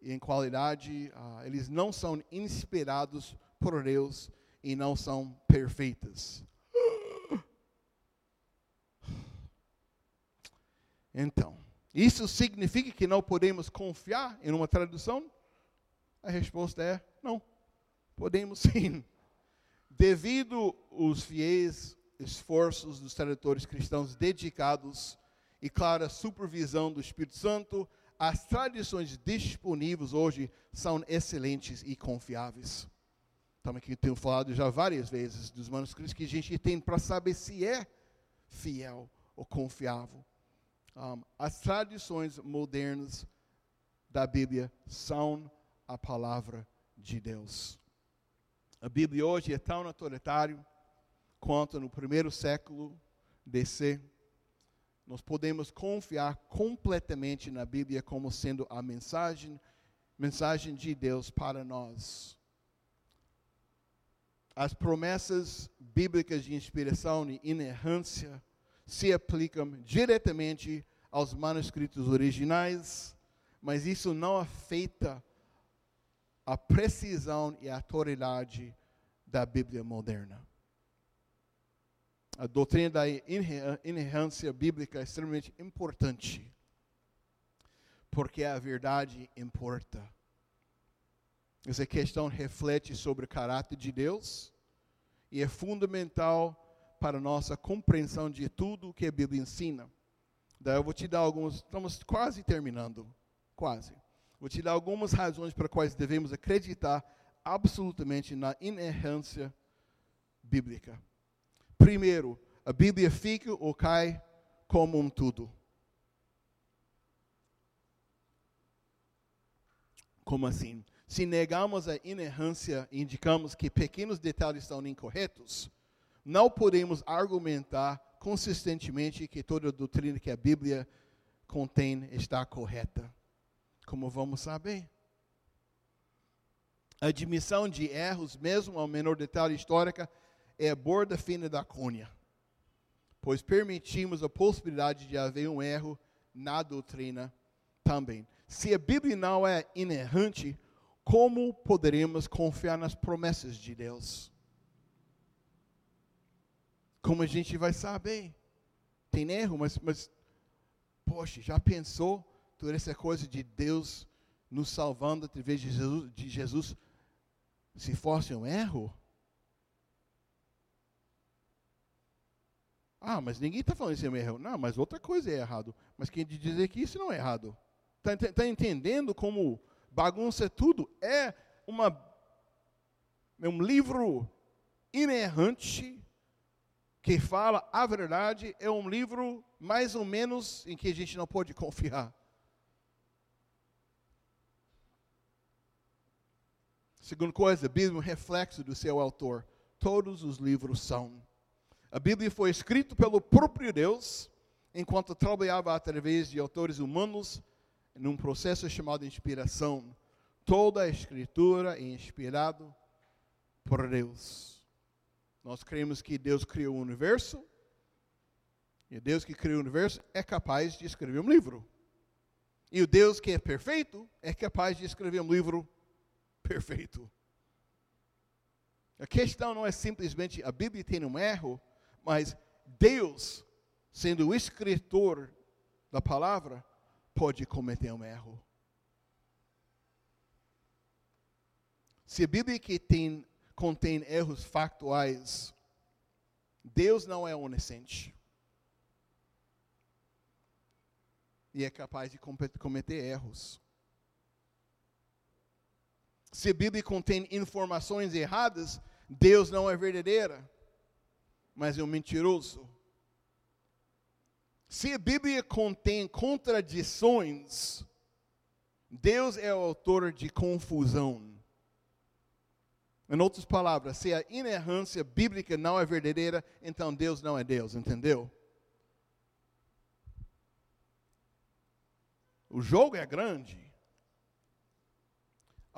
em qualidade, uh, eles não são inspirados por Deus e não são perfeitas. Então, isso significa que não podemos confiar em uma tradução? A resposta é não. Podemos sim. Devido aos fiéis esforços dos tradutores cristãos dedicados e clara supervisão do Espírito Santo, as tradições disponíveis hoje são excelentes e confiáveis. Estamos aqui tenho falado já várias vezes dos manuscritos que a gente tem para saber se é fiel ou confiável. Um, as tradições modernas da Bíblia são a palavra de Deus. A Bíblia hoje é tão autoritária quanto no primeiro século DC. Nós podemos confiar completamente na Bíblia como sendo a mensagem, mensagem de Deus para nós. As promessas bíblicas de inspiração e inerrância se aplicam diretamente aos manuscritos originais, mas isso não afeta a precisão e a autoridade da Bíblia moderna. A doutrina da inerrância bíblica é extremamente importante, porque a verdade importa. Essa questão reflete sobre o caráter de Deus e é fundamental para a nossa compreensão de tudo o que a Bíblia ensina. Daí eu vou te dar alguns, estamos quase terminando, quase. Vou te dar algumas razões para quais devemos acreditar absolutamente na inerrância bíblica. Primeiro, a Bíblia fica ou cai como um tudo. Como assim? Se negamos a inerrância e indicamos que pequenos detalhes estão incorretos, não podemos argumentar consistentemente que toda a doutrina que a Bíblia contém está correta como vamos saber. A admissão de erros, mesmo ao menor detalhe histórico, é a borda fina da cunha, pois permitimos a possibilidade de haver um erro na doutrina também. Se a Bíblia não é inerrante, como poderemos confiar nas promessas de Deus? Como a gente vai saber? Tem erro, mas, mas poxa, já pensou toda essa coisa de Deus nos salvando através de Jesus, de Jesus se fosse um erro? Ah, mas ninguém está falando isso é erro. Não, mas outra coisa é errado. Mas quem dizer que isso não é errado? Está tá entendendo como bagunça é tudo? É, uma, é um livro inerrante que fala a verdade. É um livro mais ou menos em que a gente não pode confiar. Segunda coisa, a Bíblia é um reflexo do seu autor. Todos os livros são. A Bíblia foi escrita pelo próprio Deus, enquanto trabalhava através de autores humanos, num processo chamado inspiração. Toda a escritura é inspirada por Deus. Nós cremos que Deus criou o universo, e o Deus que criou o universo é capaz de escrever um livro. E o Deus que é perfeito é capaz de escrever um livro perfeito. A questão não é simplesmente a Bíblia tem um erro, mas Deus, sendo o escritor da palavra, pode cometer um erro. Se a Bíblia que tem, contém erros factuais, Deus não é onisciente. E é capaz de cometer erros. Se a Bíblia contém informações erradas, Deus não é verdadeira, mas é um mentiroso. Se a Bíblia contém contradições, Deus é o autor de confusão. Em outras palavras, se a inerrância bíblica não é verdadeira, então Deus não é Deus, entendeu? O jogo é grande.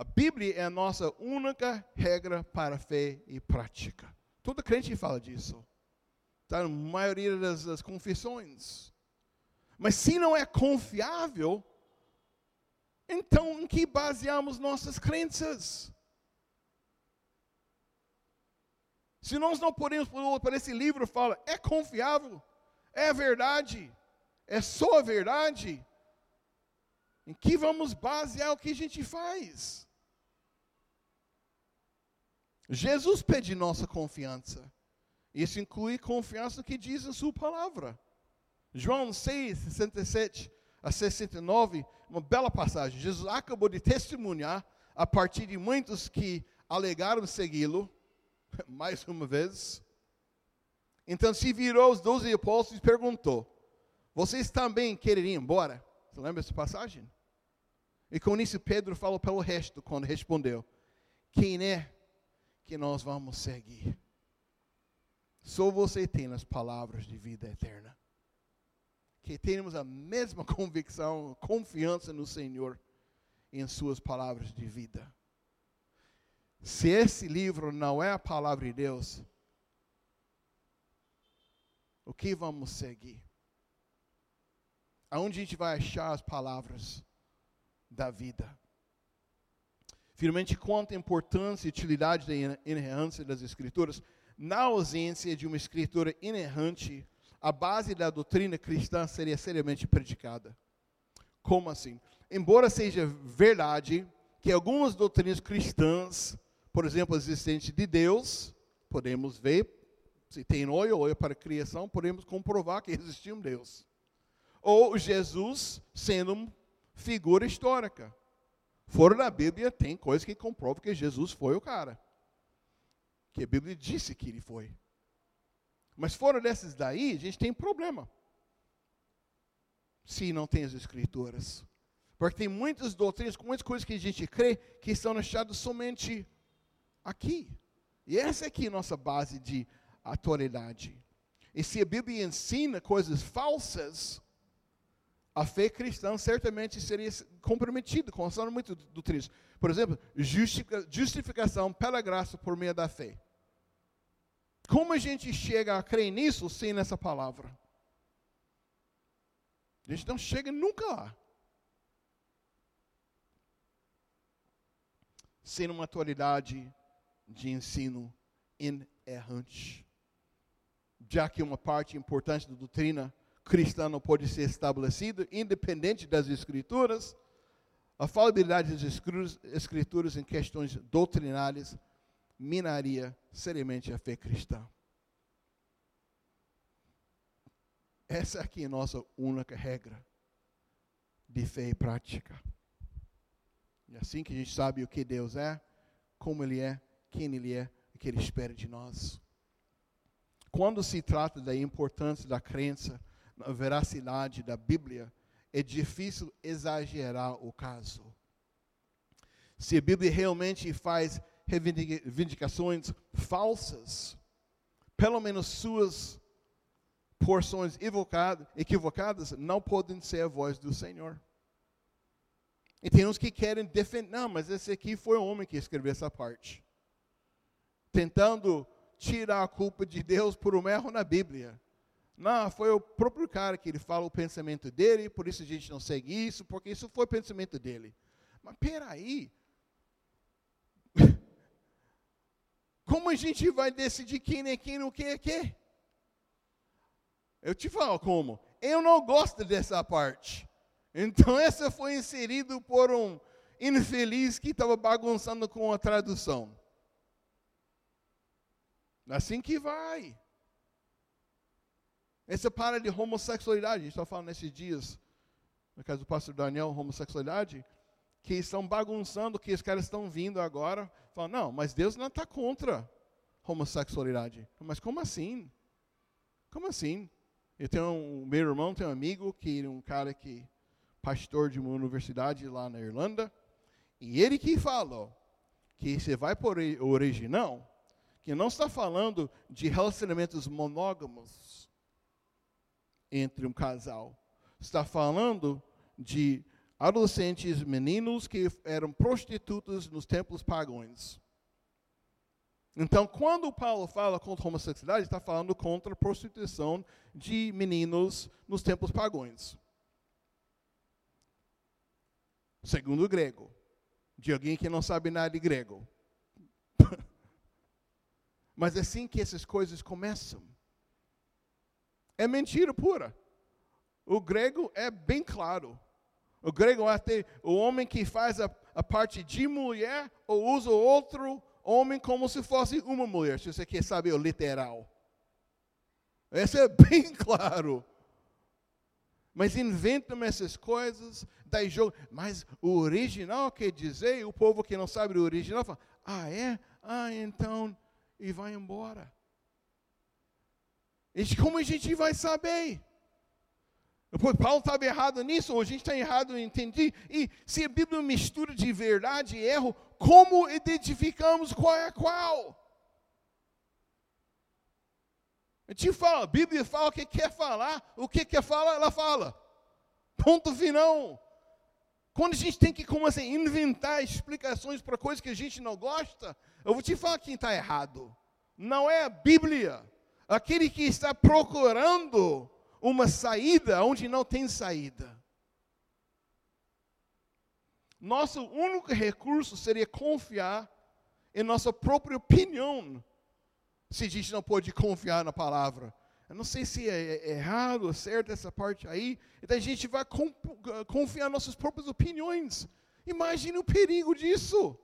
A Bíblia é a nossa única regra para fé e prática. Todo crente fala disso. Está na maioria das, das confissões. Mas se não é confiável, então em que baseamos nossas crenças? Se nós não podemos, para esse livro fala, é confiável, é verdade, é só a verdade, em que vamos basear o que a gente faz? Jesus pede nossa confiança. Isso inclui confiança no que diz em sua palavra. João 6, 67 a 69, uma bela passagem. Jesus acabou de testemunhar a partir de muitos que alegaram segui-lo, *laughs* mais uma vez. Então se virou os doze apóstolos e perguntou: Vocês também querem ir embora? Você lembra dessa passagem? E com isso Pedro falou pelo resto quando respondeu: Quem é que nós vamos seguir. Só você tem as palavras de vida eterna. Que tenhamos a mesma *laughs* convicção, confiança no Senhor em Suas palavras de vida. Se esse livro não é a palavra de Deus, o que vamos seguir? Aonde a gente vai achar as palavras da vida? Finalmente, quanto a importância e utilidade da inerrância das Escrituras, na ausência de uma Escritura inerrante, a base da doutrina cristã seria seriamente predicada. Como assim? Embora seja verdade que algumas doutrinas cristãs, por exemplo, a existência de Deus, podemos ver, se tem olho, olho para a criação, podemos comprovar que *laughs* existiu um Deus. Ou Jesus sendo uma figura histórica. Fora da Bíblia, tem coisas que comprovam que Jesus foi o cara. Que a Bíblia disse que ele foi. Mas fora dessas daí, a gente tem problema. Se não tem as escrituras. Porque tem muitas doutrinas, muitas coisas que a gente crê que estão achadas somente aqui. E essa aqui é a nossa base de autoridade. E se a Bíblia ensina coisas falsas, a fé cristã certamente seria comprometida com a muito do triste. Por exemplo, justificação pela graça por meio da fé. Como a gente chega a crer nisso sem essa palavra? A gente não chega nunca lá. Sem uma atualidade de ensino inerrante. Já que uma parte importante da doutrina cristã não pode ser estabelecido, independente das escrituras, a falabilidade das escrituras em questões doutrinárias minaria seriamente a fé cristã. Essa aqui é a nossa única regra de fé e prática. É assim que a gente sabe o que Deus é, como Ele é, quem Ele é, o que Ele espera de nós. Quando se trata da importância da crença, na veracidade da Bíblia, é difícil exagerar o caso. Se a Bíblia realmente faz reivindicações falsas, pelo menos suas porções equivocadas não podem ser a voz do Senhor. E tem uns que querem defender, não, mas esse aqui foi o homem que escreveu essa parte. Tentando tirar a culpa de Deus por um erro na Bíblia. Não, foi o próprio cara que ele fala o pensamento dele, por isso a gente não segue isso, porque isso foi o pensamento dele. Mas peraí. *laughs* Como a gente vai decidir quem é quem o que é que? Eu te falo como. Eu não gosto dessa parte. Então *laughs* essa foi inserido por um infeliz que estava bagunçando com a tradução. Assim que vai. Essa para de homossexualidade, a gente está falando nesses dias, no caso do pastor Daniel, homossexualidade, que estão bagunçando, que os caras estão vindo agora, falando, não, mas Deus não está contra homossexualidade. Mas como assim? Como assim? Eu tenho um, meu irmão tem um amigo que é um cara que pastor de uma universidade lá na Irlanda, e ele que falou que você vai por original, que não está falando de relacionamentos monógamos entre um casal. Está falando de adolescentes meninos que eram prostitutas nos templos pagãos. Então, quando Paulo fala contra a homossexualidade, está falando contra a prostituição de meninos nos tempos pagãos. Segundo o grego, de alguém que não sabe nada de grego. *laughs* Mas é assim que essas coisas começam. É mentira pura. O grego é bem claro. O grego até o homem que faz a, a parte de mulher ou usa outro homem como se fosse uma mulher, se você quer saber o literal. Isso é *laughs* bem claro. Mas inventam essas coisas, daí jogo. Mas o original quer dizer, o povo que não sabe o original fala, ah é? Ah, então, e vai embora. Como a gente vai saber? Paulo estava errado nisso, ou a gente está errado em entender. E se a Bíblia mistura de verdade e erro, como identificamos qual é qual? A gente fala, a Bíblia fala o que quer falar, o que quer falar, ela fala. Ponto final. Quando a gente tem que como assim, inventar explicações para coisas que a gente não gosta, eu vou te falar quem está errado. Não é a Bíblia. Aquele que está procurando uma saída onde não tem saída. Nosso único recurso seria confiar em nossa própria opinião, se a gente não pode confiar na palavra. Eu não sei se é, é errado ou certo essa parte aí. Então a gente vai confiar em nossas próprias opiniões. Imagine o perigo disso.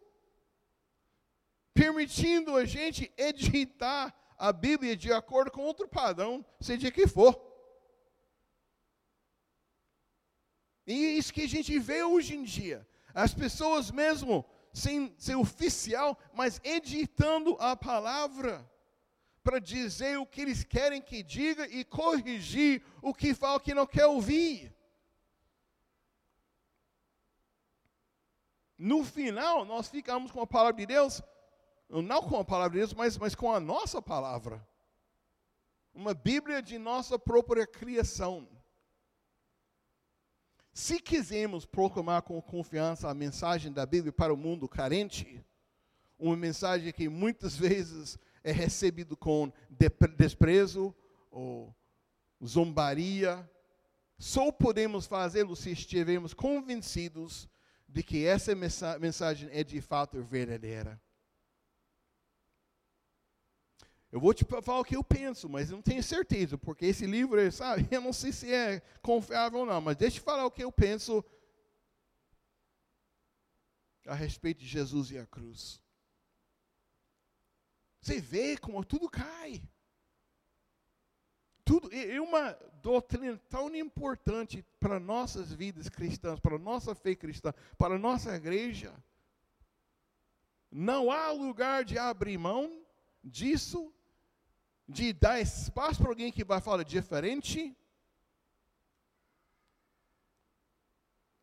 Permitindo a gente editar a Bíblia de acordo com outro padrão, seja que for. E isso que a gente vê hoje em dia. As pessoas mesmo, sem ser oficial, mas editando a palavra para dizer o que eles querem que diga e corrigir o que fala que não quer ouvir. No final, nós ficamos com a palavra de Deus, não com a palavra de Deus, mas, mas com a nossa palavra. Uma Bíblia de nossa própria criação. Se quisermos proclamar com confiança a mensagem da Bíblia para o mundo carente, uma mensagem que muitas vezes é recebida com desprezo ou zombaria, só podemos fazê-lo se estivermos convencidos de que essa mensagem é de fato verdadeira. Eu vou te falar o que eu penso, mas não tenho certeza, porque esse livro, sabe, *laughs* eu não sei se é confiável ou não, mas deixa eu falar o que eu penso a respeito de Jesus e a cruz. Você vê como tudo cai. tudo é uma doutrina tão importante para nossas vidas cristãs, para nossa fé cristã, para nossa igreja. Não há lugar de abrir mão disso, de dar espaço para alguém que vai falar diferente.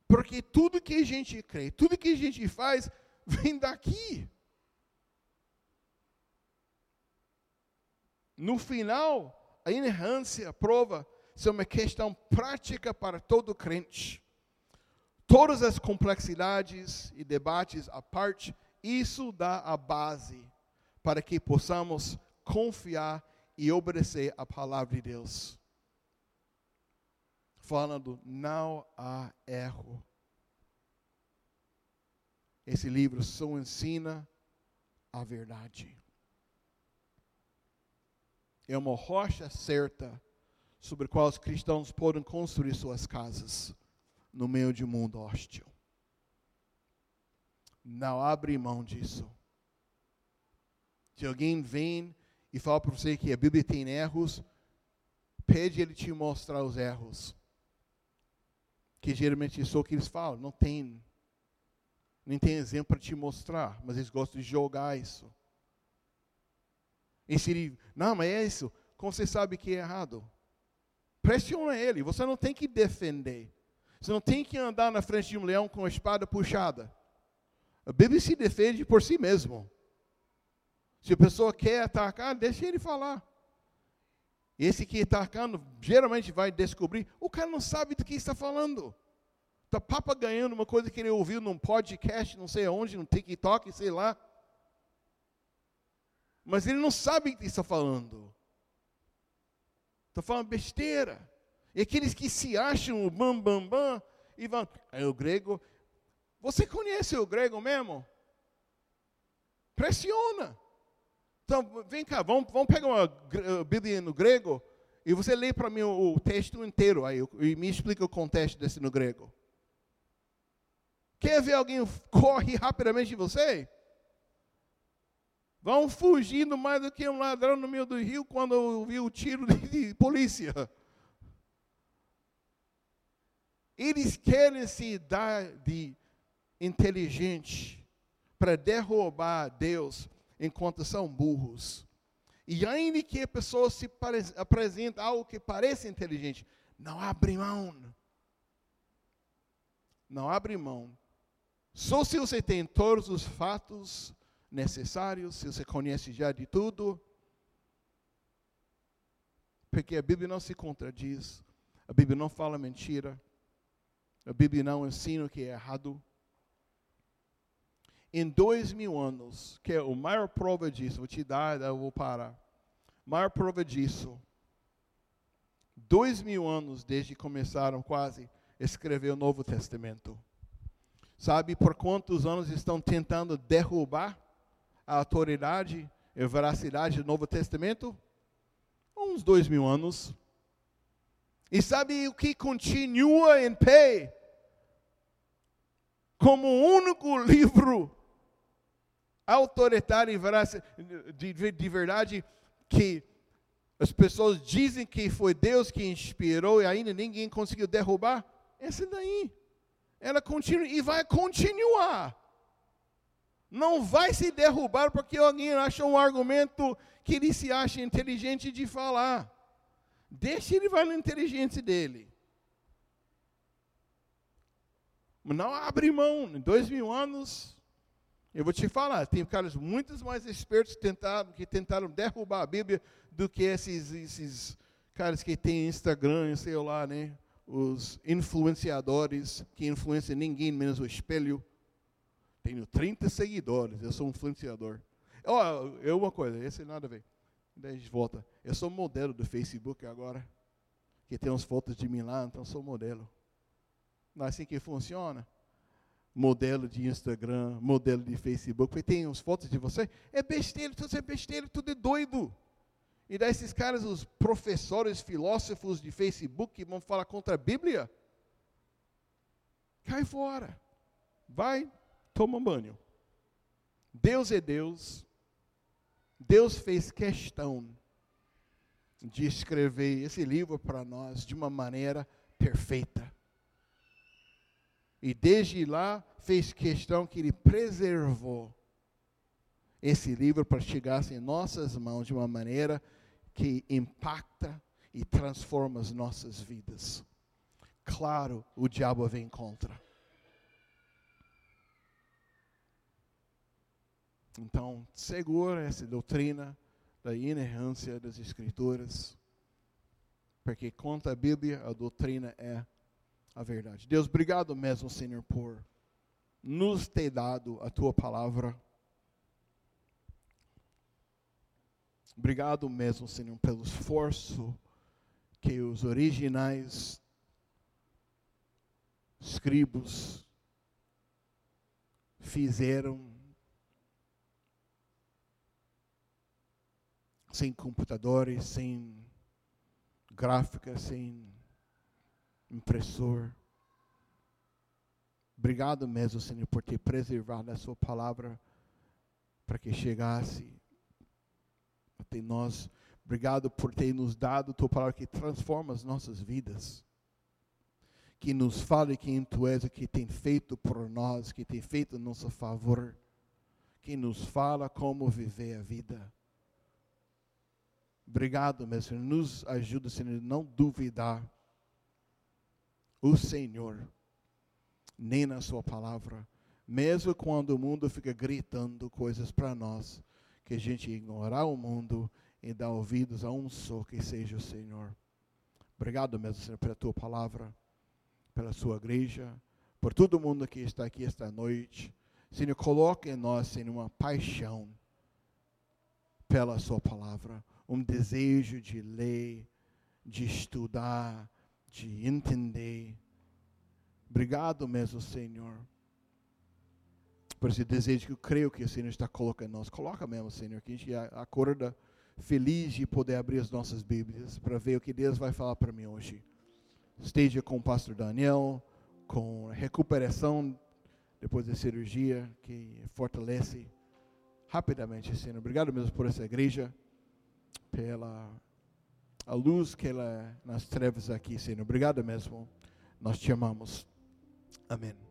Porque tudo que a gente crê, tudo que a gente faz, vem daqui. No final, a inerrância, a prova, é uma questão prática para todo crente. Todas as complexidades e debates à parte, isso dá a base para que possamos confiar e obedecer a palavra de Deus. Falando, não há erro. Esse livro só ensina a verdade é uma rocha certa sobre a qual os cristãos podem construir suas casas no meio de um mundo hostil. Não abre mão disso. Se alguém vem e fala para você que a Bíblia tem erros, pede ele te mostrar os erros. Que geralmente é o que eles falam, não tem, nem tem exemplo para te mostrar, mas eles gostam de jogar isso. E se ele, não, mas é isso, como você sabe que é errado? Pressiona ele, você não tem que defender. Você não tem que andar na frente de um leão com a espada puxada. A Bíblia se defende por si mesmo. Se a pessoa quer atacar, deixa ele falar. Esse que está atacando geralmente vai descobrir, o cara não sabe do que está falando. Está papagaiando uma coisa que ele ouviu num podcast, não sei aonde, no TikTok, sei lá mas ele não sabe o que está falando. Está falando besteira. E aqueles que se acham o bam, bam, bam, e vão, é o grego. Você conhece o grego mesmo? Pressiona. Então, vem cá, vamos, vamos pegar uma Bíblia no grego e você lê para mim o, o, texto inteiro aí e me explica o contexto desse no grego. Quer ver alguém corre rapidamente de você? Vão fugindo mais do que um ladrão no meio do rio quando ouviu o tiro de, de polícia. Eles querem se dar de inteligente para derrubar Deus enquanto são burros. E ainda que a pessoa se apresente algo que parece inteligente, não abre mão. Não abre mão. Só se você tem todos os fatos necessários, se você conhece já de tudo. Porque a Bíblia não se contradiz, a Bíblia não fala mentira, a Bíblia não ensina o que é errado. Em dois mil anos, que é a maior prova disso, vou te dar, eu vou parar. Maior prova disso, dois mil anos desde que começaram quase a escrever o Novo Testamento. Sabe por quantos anos estão tentando derrubar a autoridade e veracidade do Novo Testamento? Uns dois mil anos. E sabe o que continua em pé? Como o único livro autoritário de, de verdade que as pessoas dizem que foi Deus que inspirou e ainda ninguém conseguiu derrubar? Essa daí. Ela continua e vai continuar não vai se derrubar porque alguém acha um argumento que ele se acha inteligente de falar. Deixa ele vai na inteligência dele. Não abre mão. Em dois mil anos, eu vou te falar, tem caras muito mais espertos que tentaram, que tentaram derrubar a Bíblia do que esses, esses caras que têm Instagram, sei lá, né? Os influenciadores que influenciam ninguém menos o espelho. Tenho 30 seguidores, eu sou um influenciador. Ó, oh, eu uma coisa, esse nada a ver. Daí a gente volta. Eu sou modelo do Facebook agora. Que tem umas fotos de mim lá, então sou modelo. Não é assim que funciona? Modelo de Instagram, modelo de Facebook. E tem umas fotos de você. É besteira, tudo é besteira, tudo é doido. E daí esses caras, os professores, filósofos de Facebook, que vão falar contra a Bíblia, cai fora. Vai toma banho. Deus é Deus. Deus fez questão de escrever esse livro para nós de uma maneira perfeita. E desde lá fez questão que ele preservou esse livro para chegar em nossas mãos de uma maneira que impacta e transforma as nossas vidas. Claro, o diabo vem contra. Então, segura essa doutrina da inerrância das Escrituras, porque conta a Bíblia, a doutrina é a verdade. Deus, obrigado mesmo, Senhor, por nos ter dado a tua palavra. Obrigado mesmo, Senhor, pelo esforço que os originais escribos fizeram sem computadores, sem gráfica, sem impressor. Obrigado mesmo, Senhor, por ter preservado a sua palavra para que chegasse até nós. Obrigado por ter nos dado a tua palavra que transforma as nossas vidas. Que nos fale quem tu és, que tem feito por nós, que tem feito a nosso favor. Que nos fala como viver a vida. Obrigado, meu Senhor. Nos ajuda, Senhor, a não duvidar o Senhor, nem na Sua palavra, mesmo quando o mundo fica gritando coisas para nós, que a gente ignorar o mundo e dar ouvidos a um só que seja o Senhor. Obrigado, meu Senhor, pela Tua palavra, pela Sua igreja, por todo mundo que está aqui esta noite. Senhor, coloque em nós, Senhor, uma paixão pela Sua palavra um desejo de ler, de estudar, de entender. Obrigado mesmo, Senhor, por esse desejo que eu creio que o Senhor está colocando em nós. Coloca mesmo, Senhor, que a gente acorda feliz de poder abrir as nossas Bíblias para ver o que Deus vai falar para mim hoje. Esteja com o pastor Daniel, com recuperação depois da cirurgia, que fortalece rapidamente, Senhor. Obrigado mesmo por essa igreja pela a luz que ela é nas trevas aqui, Senhor. Obrigado mesmo. Nós te amamos. Amém.